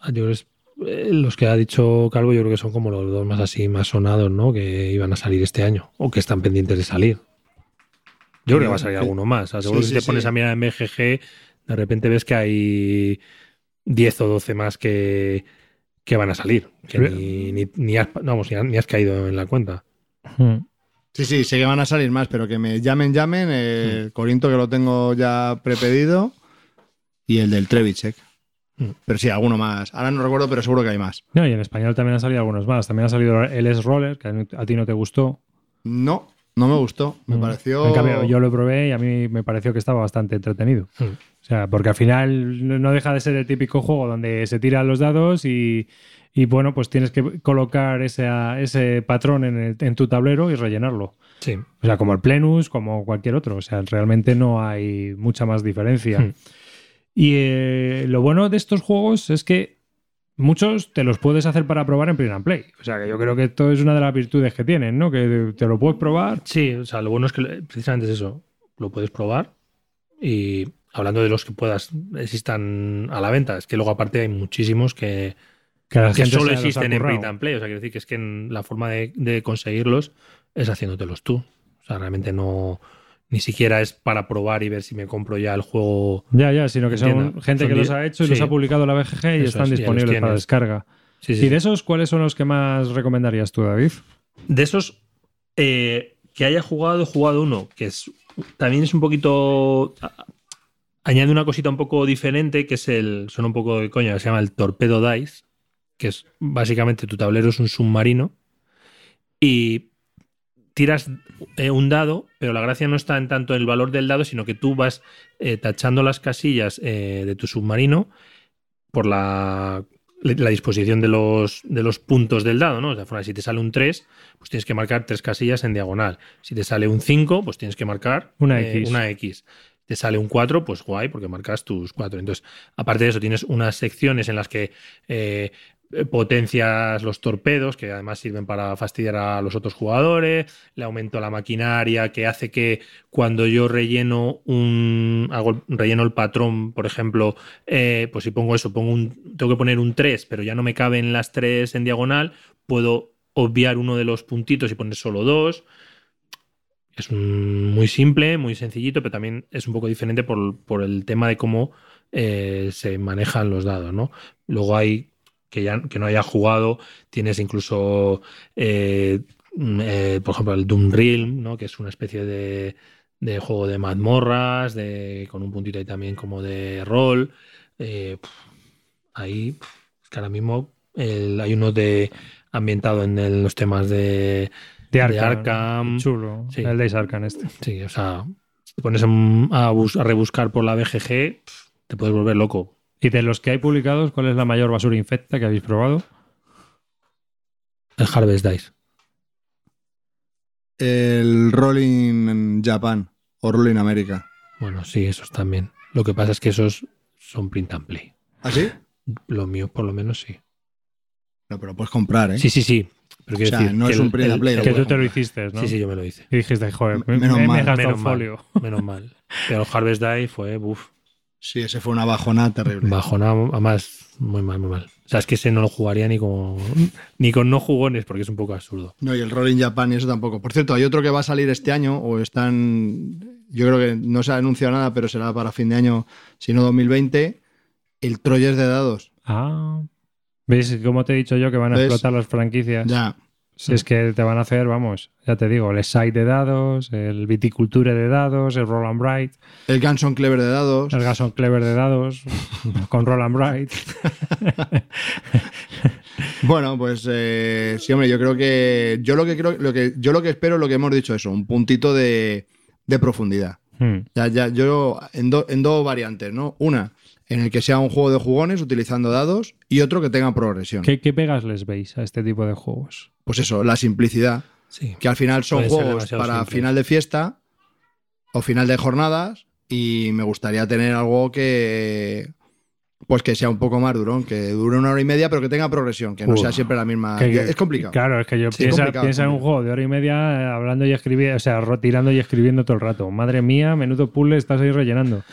Ah, Yo los que ha dicho Calvo, yo creo que son como los dos más así, más sonados, ¿no? Que iban a salir este año o que están pendientes de salir. Yo creo que va a salir alguno más. O sea, seguro Sí, que si sí, te pones sí. a mirar en BGG, de repente ves que hay 10 o 12 más que, que van a salir. Que ni, ni, ni has, vamos, ni has- ni has caído en la cuenta. Hmm. Sí, sí, sé que van a salir más, pero que me llamen, llamen. El Corinto que lo tengo ya prepedido y el del Trevichek. Mm. Pero sí, alguno más. Ahora no recuerdo, pero seguro que hay más. No, y en español también han salido algunos más. También ha salido el S-Roller, que a ti no te gustó. No, no me gustó. Me Mm. pareció. En cambio, yo lo probé y a mí me pareció que estaba bastante entretenido. Mm. O sea, porque al final no- deja de ser el típico juego donde se tiran los dados y, y, bueno, pues tienes que colocar ese, ese patrón en, el- en tu tablero y rellenarlo. Sí. O sea, como el Plenus, como cualquier otro. O sea, realmente no hay mucha más diferencia. Y eh, lo bueno de estos juegos es que muchos te los puedes hacer para probar en Print and Play. O sea, que yo creo que esto es una de las virtudes que tienen, ¿no? Que te lo puedes probar. Sí, o sea, lo bueno es que precisamente es eso. Lo puedes probar y hablando de los que puedas existan a la venta, es que luego aparte hay muchísimos que, Que la que gente solo existen en print and play. O sea, quiero decir que es que en la forma de, de conseguirlos es haciéndotelos tú. O sea, realmente no. Ni siquiera es para probar y ver si me compro ya el juego. Ya, ya, sino que son gente Son que los ha hecho y los ha publicado la BGG y Eso están es, disponibles para descarga. Sí, sí, ¿Y de esos cuáles son los que más recomendarías tú, David? De esos eh, que haya jugado, he jugado uno que es también es un poquito. Añade una cosita un poco diferente, que es el. Son un poco de coña, que se llama el Torpedo Dice, que es básicamente tu tablero es un submarino y tiras eh, un dado, pero la gracia no está en tanto el valor del dado, sino que tú vas eh, tachando las casillas eh, de tu submarino por la, la disposición de los, de los puntos del dado, ¿no? De forma, si te sale un 3, pues tienes que marcar tres casillas en diagonal. Si te sale un 5, pues tienes que marcar Una eh, X. una X. Te sale un 4, pues guay, porque marcas tus 4. Entonces, aparte de eso, tienes unas secciones en las que potencias los torpedos, que además sirven para fastidiar a los otros jugadores, le aumento la maquinaria, que hace que cuando yo relleno un hago, relleno el patrón, por ejemplo, eh, pues si pongo eso, pongo tengo que poner un 3, pero ya no me caben las 3 en diagonal, puedo obviar uno de los puntitos y poner solo dos. Es muy simple, muy sencillito, pero también es un poco diferente por, por el tema de cómo eh, se manejan los dados, ¿no? Luego hay que ya que no haya jugado, tienes incluso, eh, mm, eh, por ejemplo, el Doom Realm, ¿no? Que es una especie de, de juego de mazmorras, de, con un puntito ahí también como de rol. Eh, ahí, es que ahora mismo el- hay uno de ambientado en el- los temas de, De de Arkham. Chulo. Sí. El Days Arkham este. Sí, o sea, te pones a, bus- a rebuscar por la BGG, te puedes volver loco. Y de los que hay publicados, ¿cuál es la mayor basura infecta que habéis probado? El Harvest Dice. El Rolling Japan o Rolling América. Bueno, sí, esos también. Lo que pasa es que esos son print and play. ¿Ah, sí? Lo mío, por lo menos, sí. No, pero puedes comprar, ¿eh? Sí, sí, sí. Pero O sea, decir no que es un print and play, que tú te lo hiciste, ¿no? Sí, sí, yo me lo hice. Y dijiste, joder, me, Menos me- mal, Menos un mal, folio. menos mal. Pero el Harvest Die fue, uff, Sí, ese fue una bajona terrible. bajona, además, muy mal, muy mal. O sea, es que ese no lo jugaría ni con, ni con no jugones, porque es un poco absurdo. No, y el Rolling Japan y eso tampoco. Por cierto, hay otro que va a salir este año, o están. Yo creo que no se ha anunciado nada, pero será para fin de año, si no 2020. El Troyes de dados. Ah. ¿Ves? Como te he dicho yo que van a ¿Ves? explotar las franquicias. Ya. Si es que te van a hacer, vamos, ya te digo, el site de dados, el viticulture de dados, el Roll and Bright, El Ganson Clever de dados. el Gason Clever de dados, con Roll and Bright. Bueno, pues eh, sí, hombre, yo creo que. Yo lo que creo, lo que, yo lo que espero es lo que hemos dicho, eso, un puntito de, de profundidad. Hmm. Ya, ya, yo en, do- en dos variantes, ¿no? Una, en el que sea un juego de jugones utilizando dados, y otro que tenga progresión. ¿Qué, qué pegas les veis a este tipo de juegos? Pues eso, la simplicidad. Sí. Que al final son juegos para simple. final de fiesta o final de jornadas, y me gustaría tener algo que. Pues que sea un poco más durón, que dure una hora y media, pero que tenga progresión, que no Uf. sea siempre la misma. Que- es complicado. Claro, es que yo Sí, piensa, en un juego de hora y media eh, hablando y escribiendo, o sea, rotirando y escribiendo todo el rato. Madre mía, menudo puzzle estás ahí rellenando.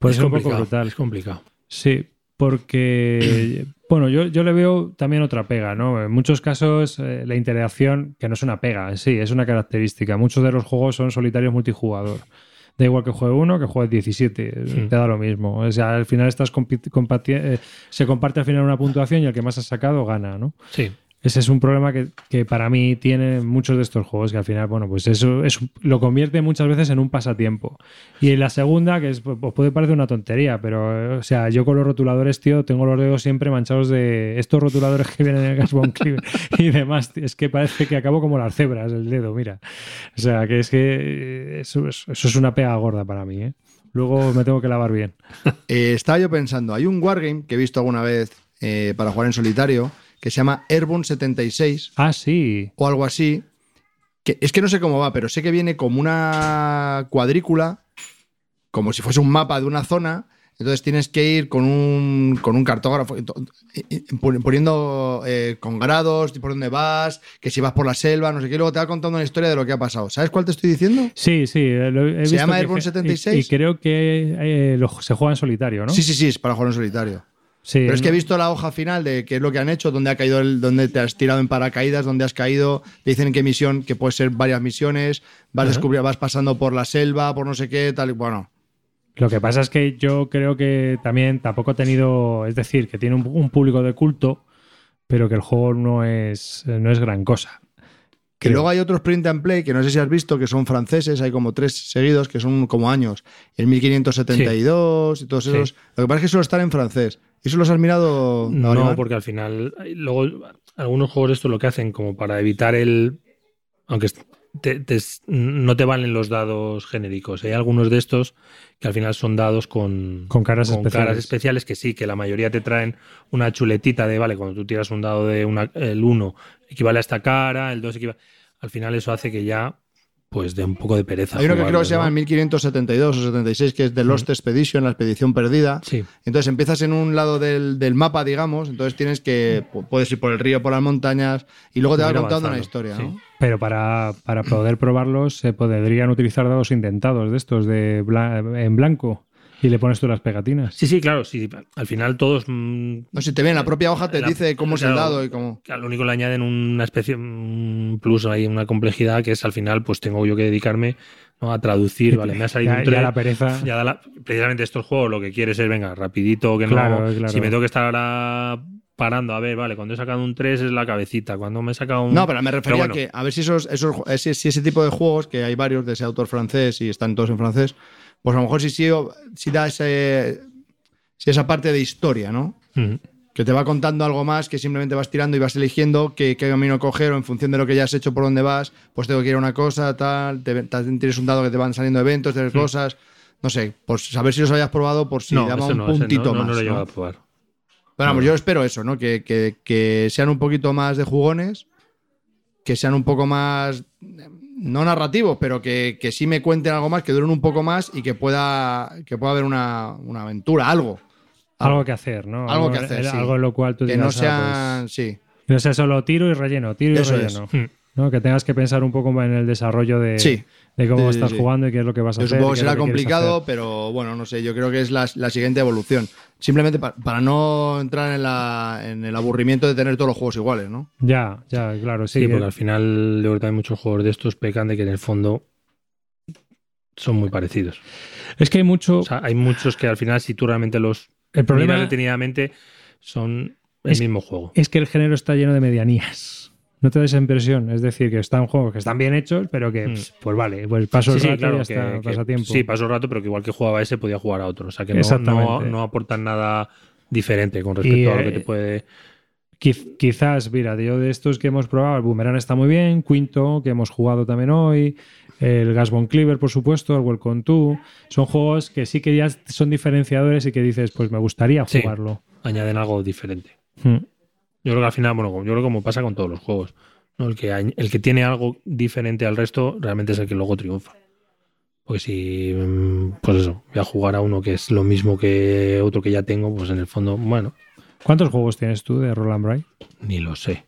Pues es un poco brutal. Es complicado. Sí, porque, bueno, yo, yo le veo también otra pega, ¿no? En muchos casos eh, la interacción, que no es una pega, en sí, es una característica. Muchos de los juegos son solitarios multijugador. Da igual que juegue uno que juegue 17, Sí. te da lo mismo. O sea, al final estás eh, se comparte al final una puntuación y el que más ha sacado gana, ¿no? Sí. Ese es un problema que, que para mí tienen muchos de estos juegos, que al final, bueno, pues eso es, lo convierte muchas veces en un pasatiempo. Y la segunda, que es, pues puede parecer una tontería, pero, eh, o sea, yo con los rotuladores, tío, tengo los dedos siempre manchados de estos rotuladores que vienen en el Gas Von Cleaver y demás. tío. Es que parece que acabo como las cebras, el dedo, mira. O sea, que es que eh, eso, es- eso es una pega gorda para mí, ¿eh? Luego me tengo que lavar bien. Estaba yo pensando, hay un wargame que he visto alguna vez para jugar en solitario que se llama Airborne 76 Ah, sí. o algo así. Que, es que no sé cómo va, pero sé que viene como una cuadrícula, como si fuese un mapa de una zona. Entonces tienes que ir con un, con un cartógrafo, y y- y poniendo eh, con grados, por dónde vas, que si vas por la selva, no sé qué, y luego te va contando una historia de lo que ha pasado. ¿Sabes cuál te estoy diciendo? Sí, sí. lo he ¿Se visto llama Airborne y- 76? Y, creo que eh, lo- se juega en solitario, ¿no? Sí, sí, sí, es para jugar en solitario. Sí, Pero es que he visto la hoja final de qué es lo que han hecho, dónde ha caído el, dónde te has tirado en paracaídas, dónde has caído, te dicen en qué misión, que puede ser varias misiones, vas Ajá. descubrir, vas pasando por la selva, por no sé qué, tal y bueno. Lo que pasa es que yo creo que también tampoco ha tenido, es decir, que tiene un, un público de culto, pero que el juego no es, no es gran cosa. Que Creo. luego hay otros print and play que no sé si has visto, que son franceses, hay como tres seguidos, que son como años. El 1572 y todos Sí. esos. Lo que pasa es que solo están en francés. ¿Eso los has mirado? No, porque al final, luego algunos juegos esto lo que hacen como para evitar el... Aunque te- te- no te valen los dados genéricos. Hay algunos de estos que al final son dados con, Con caras especiales. caras especiales que sí, que la mayoría te traen una chuletita de, vale, cuando tú tiras un dado de una, el 1 equivale a esta cara, el 2 equivale... Al final eso hace que ya pues dé un poco de pereza. Hay uno que creo que se llama ¿no? 1572 o 76, que es The Lost Expedition, la expedición perdida. Sí, Entonces empiezas en un lado del, del mapa, digamos, entonces tienes que, pu- puedes ir por el río, por las montañas, y luego te va Ir contando una historia, sí. ¿no? Pero para, para poder probarlos se podrían utilizar dados indentados de estos de bla- en blanco y le pones tú las pegatinas. sí, sí, claro, sí. Al final todos... mm, No, si te viene la propia hoja, te La- dice cómo es el claro. dado y cómo... a lo único le añaden una especie, un plus ahí, una complejidad que es al final, pues tengo yo que dedicarme ¿no? a traducir, vale, me ha salido Ya, un ya 3. la pereza. ya da la- precisamente estos juegos lo que quieres es, venga, rapidito, que no. Claro, claro. Si me tengo que estar ahora parando, a ver, vale, cuando he sacado un 3 es la cabecita, cuando me he sacado un. No, pero me refería bueno. a que a ver si esos, esos si ese tipo de juegos, que hay varios de ese autor francés y están todos en francés, pues a lo mejor si, si, si da ese, si esa parte de historia, ¿no? Que te va contando algo más que simplemente vas tirando y vas eligiendo qué, qué camino coger o en función de lo que ya has hecho por dónde vas, pues tengo que ir a una cosa, tal, te, te- tienes un dado que te van saliendo eventos, de cosas, no sé, pues saber si los hayas probado por si no, daba un no, ese no, puntito no, más. lo he ¿no? llegado a probar. Pero vamos, yo espero eso, ¿no? Que, que- que sean un poquito más de jugones, que sean un poco más, no narrativos, pero que, que sí me cuenten algo más, que duren un poco más y que pueda, que pueda haber una, una aventura, algo. Algo que hacer, ¿no? Algo que hacer, sí. Algo en lo cual tú Que digas, no "Ah, sean, sí. pues, que no sea solo tiro y relleno, tiro y relleno. Hmm. ¿No? Que tengas que pensar un poco en el desarrollo de, Sí. de cómo Sí, estás sí. jugando y qué es lo que vas a Yo hacer. supongo que será complicado, hacer. pero bueno, no sé, yo creo que es la, la siguiente evolución. Simplemente pa- para no entrar en, la, en el aburrimiento de tener todos los juegos iguales, ¿no? Ya, ya, claro, sí. Sí, que- porque al final yo creo que hay muchos juegos de estos pecan de que en el fondo son muy parecidos. Es que hay mucho. O sea, hay muchos que al final, si tú realmente los el problema detenidamente, son el Es- mismo juego. es que el género está lleno de medianías. No te da esa impresión. Es decir, que están juegos que están bien hechos, pero que, Mm. pues, pues vale, pues paso el sí, rato y claro, ya que, está, que- pasa tiempo. sí, pasó el rato, pero que igual que jugaba ese podía jugar a otro. O sea, que no, no, no aportan nada diferente con respecto Y, a lo que eh, te puede... Quiz- quizás, mira, yo de estos que hemos probado, el Boomerang está muy bien, Quinto, que hemos jugado también hoy, el Gasbon Cleaver, por supuesto, el Welcome to, son juegos que sí que ya son diferenciadores y que dices, pues me gustaría Sí. jugarlo. añaden algo diferente. Mm. Yo creo que al final, bueno, yo creo que como pasa con todos los juegos, ¿no? el, que, el que tiene algo diferente al resto realmente es el que luego triunfa. Pues si, mm, pues eso, voy a jugar a uno que es lo mismo que otro que ya tengo, pues en el fondo, bueno, ¿Cuántos juegos tienes tú de Roland Bright? ni lo sé.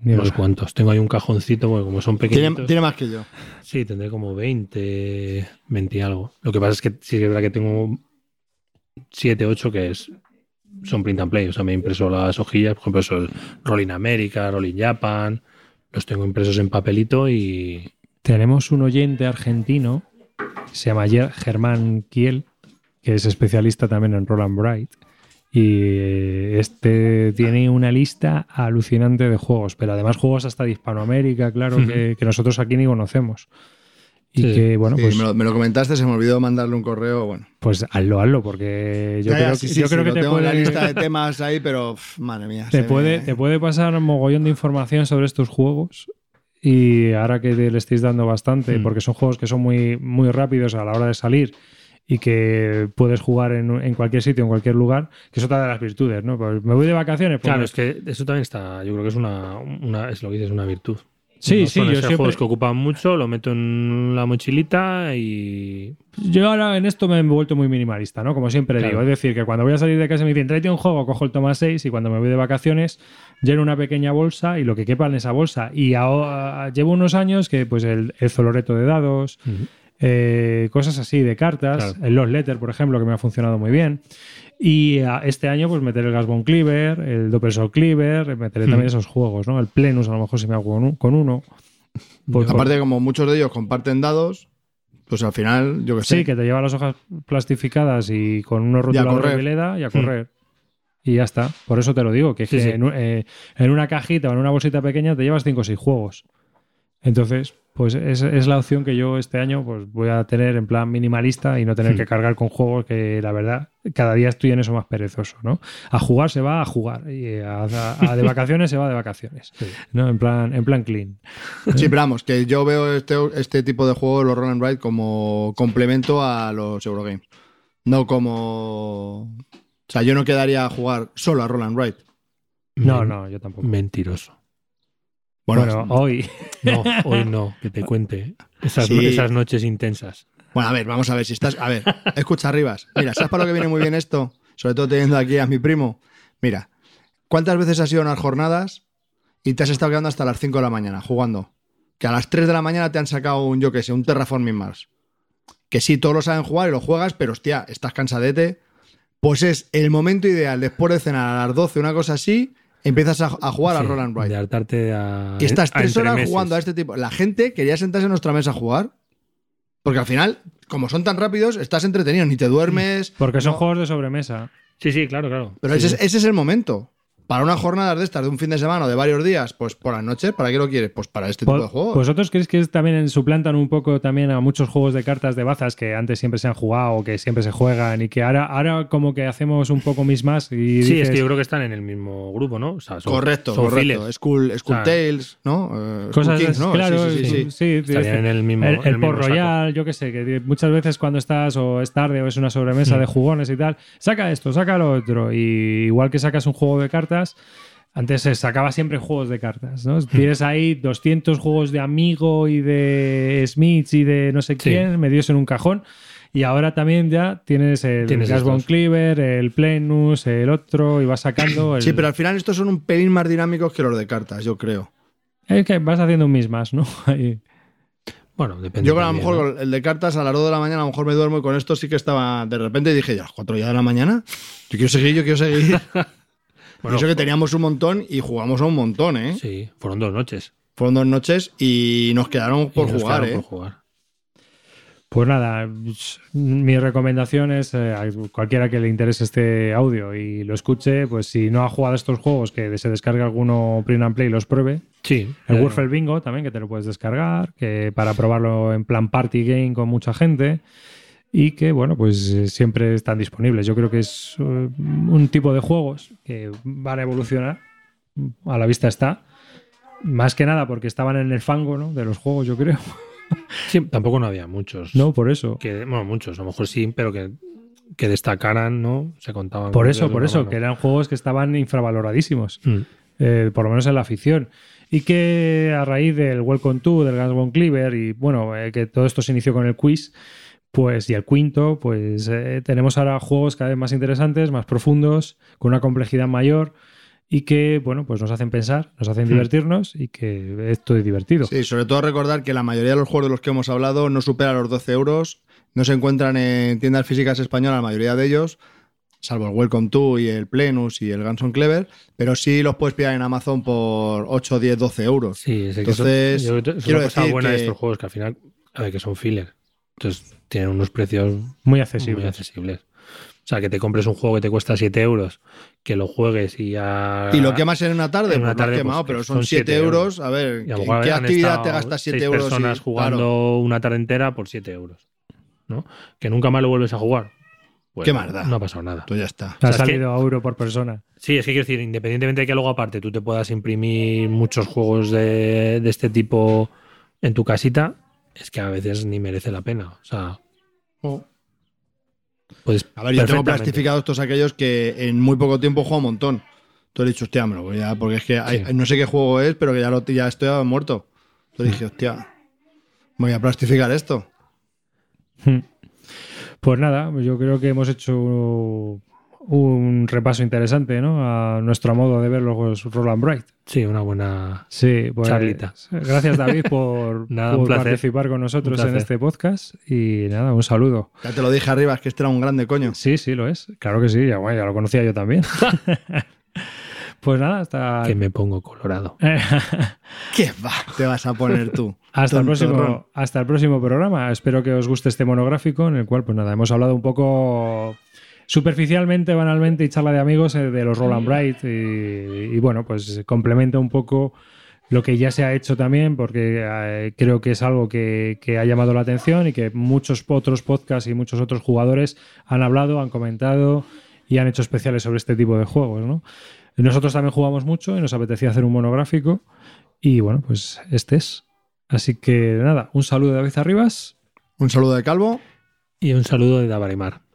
Ni Unos cuantos. Tengo ahí un cajoncito, porque como son Tiene, pequeñitos. tiene más que yo. Sí, tendré como 20, 20 y algo. Lo que pasa es que sí que es verdad que tengo 7, 8 que es, son print and play. O sea, me he impreso las hojillas, por ejemplo, eso Rolling America, Rolling Japan. Los tengo impresos en papelito y. Tenemos un oyente argentino, se llama Ger- Germán Kiel, que es especialista también en Roland Bright. Y eh, este tiene una lista alucinante de juegos, pero además juegos hasta de Hispanoamérica, claro, que, que nosotros aquí ni conocemos. Y Sí. que, bueno, Sí, pues, me, lo, me lo comentaste, se me olvidó mandarle un correo. Bueno, pues hazlo, hazlo, porque yo Ya, ya, creo, sí, que, sí, yo sí, creo que lo te tengo en la puede, lista de temas ahí, pero pff, madre mía. te, puede, me- te puede pasar mogollón de información sobre estos juegos. Y ahora que le estáis dando bastante, Mm. porque son juegos que son muy, muy rápidos a la hora de salir y que puedes jugar en, en cualquier sitio, en cualquier lugar, que es otra de las virtudes, ¿no? Pues me voy de vacaciones. pues Claro, me- es que eso también está. Yo creo que es una. una es lo que dices, una virtud. Sí, No sí, yo siempre- juegos que ocupan mucho, lo meto en la mochilita y. Yo ahora en esto me he vuelto muy minimalista, ¿no? Como siempre Claro. digo. Es decir, que cuando voy a salir de casa me dicen, tráete un juego, cojo el toma 6 y cuando me voy de vacaciones lleno una pequeña bolsa y lo que quepa en esa bolsa. Y ahora, llevo unos años que pues el, el zoloreto de dados, eh, cosas así de cartas, Claro. el Lost Letter, por ejemplo, que me ha funcionado muy bien. Y a- este año pues meteré el Gasbon Cleaver, el Doppel Soul Cleaver, meteré Hmm. también esos juegos, ¿no? El Plenus a lo mejor si me hago con, un- con uno. Pues, Aparte, como muchos de ellos comparten dados, pues al final, yo que sé. Sí, que te lleva las hojas plastificadas y con unos rotuladores de Veleda y a correr. Y ya está. Por eso te lo digo, que, es Sí, que sí. En, eh, en una cajita o en una bolsita pequeña te llevas 5 o 6 juegos. Entonces, pues es, es la opción que yo este año pues voy a tener en plan minimalista y no tener Hmm. que cargar con juegos que la verdad cada día estoy en eso más perezoso, ¿no? A jugar se va a jugar y a, a- a de vacaciones se va de vacaciones, Sí. ¿no? En plan, en plan clean. Sí, pero vamos, que yo veo este, este tipo de juegos, los Roll and Ride, como complemento a los Eurogames. No como. O sea, yo no quedaría a jugar solo a Roll and Ride. No, no, yo tampoco. Mentiroso. Bueno, Bueno, hoy No, hoy no, que te cuente. Esas, Sí. esas noches intensas. Bueno, a ver, vamos a ver si estás. A ver, escucha Rivas. Mira, ¿sabes para lo que viene muy bien esto? Sobre todo teniendo aquí a mi primo. Mira, ¿cuántas veces has ido a unas jornadas y te has estado quedando hasta las 5 de la mañana jugando? Que a las 3 de la mañana te han sacado un, yo que sé, un Terraforming Mars. Que sí, todos lo saben jugar y lo juegas, pero hostia, estás cansadete. Pues es el momento ideal después de cenar a las 12, una cosa así, empiezas a, a jugar a Sí, Roll and Ride. De hartarte a. Y estás a tres horas jugando a este tipo. La gente quería sentarse en nuestra mesa a jugar. Porque al final, como son tan rápidos, estás entretenido, ni te duermes. porque son no- juegos de sobremesa. Sí, sí, claro, claro. Pero Sí, ese, sí. es, ese es el momento. Para unas jornadas de estas, de un fin de semana o de varios días, pues por las noches, ¿para qué lo quieres? Pues para este tipo de juegos. ¿Vosotros creéis que es- también suplantan un poco también a muchos juegos de cartas de bazas que antes siempre se han jugado o que siempre se juegan y que ahora, ahora como que hacemos un poco mis más y Sí, dices, es que yo creo que están en el mismo grupo, ¿no? O sea, son- correcto, son correcto. School, School. Tales, ¿no? Eh, cosas Kings, ¿no? claro, Sí, sí, sí, sí. en el mismo. el, el mismo Port. Royal, yo qué sé, que muchas veces cuando estás o es tarde o es una sobremesa Mm. de jugones y tal, saca esto, saca lo otro. Y igual que sacas un juego de cartas, antes se sacaba siempre juegos de cartas. ¿no? Tienes ahí 200 juegos de Amigo y de Smiths y de no sé Sí. quién metidos en un cajón. Y ahora también ya tienes el Tienes Gasbon estos. Cleaver, el Plenus, el otro, y vas sacando el... Sí, pero al final estos son un pelín más dinámicos que los de cartas, yo creo. Es que vas haciendo un mismas, ¿no? Ahí. Bueno, depende. Yo a lo también, mejor ¿no? el de cartas a las 2 de la mañana a lo mejor me duermo y con esto sí que estaba de repente dije ya a las 4 ya de la mañana. Yo quiero seguir, yo quiero seguir. Bueno, y eso que teníamos un montón y jugamos a un montón, ¿eh? Sí, fueron dos noches. Fueron dos noches y nos quedaron por nos jugar, quedaron ¿eh? por jugar. Pues nada, mi recomendación es eh, a cualquiera que le interese este audio y lo escuche, pues si no ha jugado estos juegos, que se descargue alguno print and play y los pruebe. Sí. El Warfare Bingo también, que te lo puedes descargar, que para probarlo en plan party game con mucha gente y que, bueno, pues eh, siempre están disponibles. Yo creo que es eh, un tipo de juegos que van a evolucionar, a la vista está. Más que nada porque estaban en el fango ¿no? de los juegos, yo creo. sí, tampoco no había muchos. No, por eso. Que, bueno, muchos, a lo mejor sí, pero que, que destacaran, ¿no? Se contaban. Por eso, por eso, mano. que eran juegos que estaban infravaloradísimos. Mm. eh, por lo menos en la afición. Y que a raíz del Welcome to, del Guns Cleaver y bueno, eh, que todo esto se inició con el quiz, pues y el quinto, pues eh, tenemos ahora juegos cada vez más interesantes, más profundos, con una complejidad mayor y que, bueno, pues nos hacen pensar, nos hacen Hmm. divertirnos y que esto es divertido. Sí, sobre todo recordar que la mayoría de los juegos de los que hemos hablado no supera los 12 euros, no se encuentran en tiendas físicas españolas, la mayoría de ellos, salvo el Welcome to y el Plenus y el Ganson Clever, pero sí los puedes pillar en Amazon por 8, 10, 12 euros. Sí, es que Entonces, eso, yo que es quiero una cosa decir buena de que- estos juegos que al final, a ver, que son filler. Entonces tienen unos precios Muy accesible. muy accesibles. O sea, que te compres un juego que te cuesta 7 euros, que lo juegues y ya. Y lo quemas en una tarde, En una pues lo has tarde, quemado, pues, pero que son son 7 siete euros. A ver, Y a lo ¿en mejor qué actividad te gastas 7 seis euros? personas y- jugando claro, una tarde entera por 7 euros. ¿no? Que nunca más lo vuelves a jugar. Pues ¿Qué más da? No ha pasado nada. pues ya está. Ha sea, salido a euro por persona. Sí, es que quiero decir, independientemente de que luego aparte tú te puedas imprimir muchos juegos de, de este tipo en tu casita, es que a veces ni merece la pena. O sea, pues A ver, yo tengo plastificados todos aquellos que en muy poco tiempo juego un montón. Tú he dicho, hostia, me lo voy a. Porque es que hay- Sí. no sé qué juego es, pero que ya, lo, ya estoy muerto. Entonces dije, hostia, voy a plastificar esto. Pues nada, yo creo que hemos hecho un repaso interesante, ¿no? A nuestro modo de ver los Roland Bright. Sí, una buena. Sí, pues Charlita. gracias David por, Nada, participar con nosotros en este podcast y nada, un saludo. Ya te lo dije arriba, es que este era un grande coño. Sí, sí, lo es. Claro que sí, ya, bueno, ya lo conocía yo también. pues nada, hasta, Que me pongo colorado. ¿Qué va? Te vas a poner tú. hasta, el próximo, hasta el próximo programa. Espero que os guste este monográfico en el cual, pues nada, hemos hablado un poco superficialmente, banalmente y charla de amigos eh, de los Roland Bright y, y, bueno, pues complementa un poco lo que ya se ha hecho también porque eh, creo que es algo que, que ha llamado la atención y que muchos otros podcasts y muchos otros jugadores han hablado, han comentado y han hecho especiales sobre este tipo de juegos, ¿no? Nosotros también jugamos mucho y nos apetecía hacer un monográfico y bueno, pues este es. Así que nada, un saludo de David Arribas. Un saludo de Calvo. Y un saludo de Davarimar.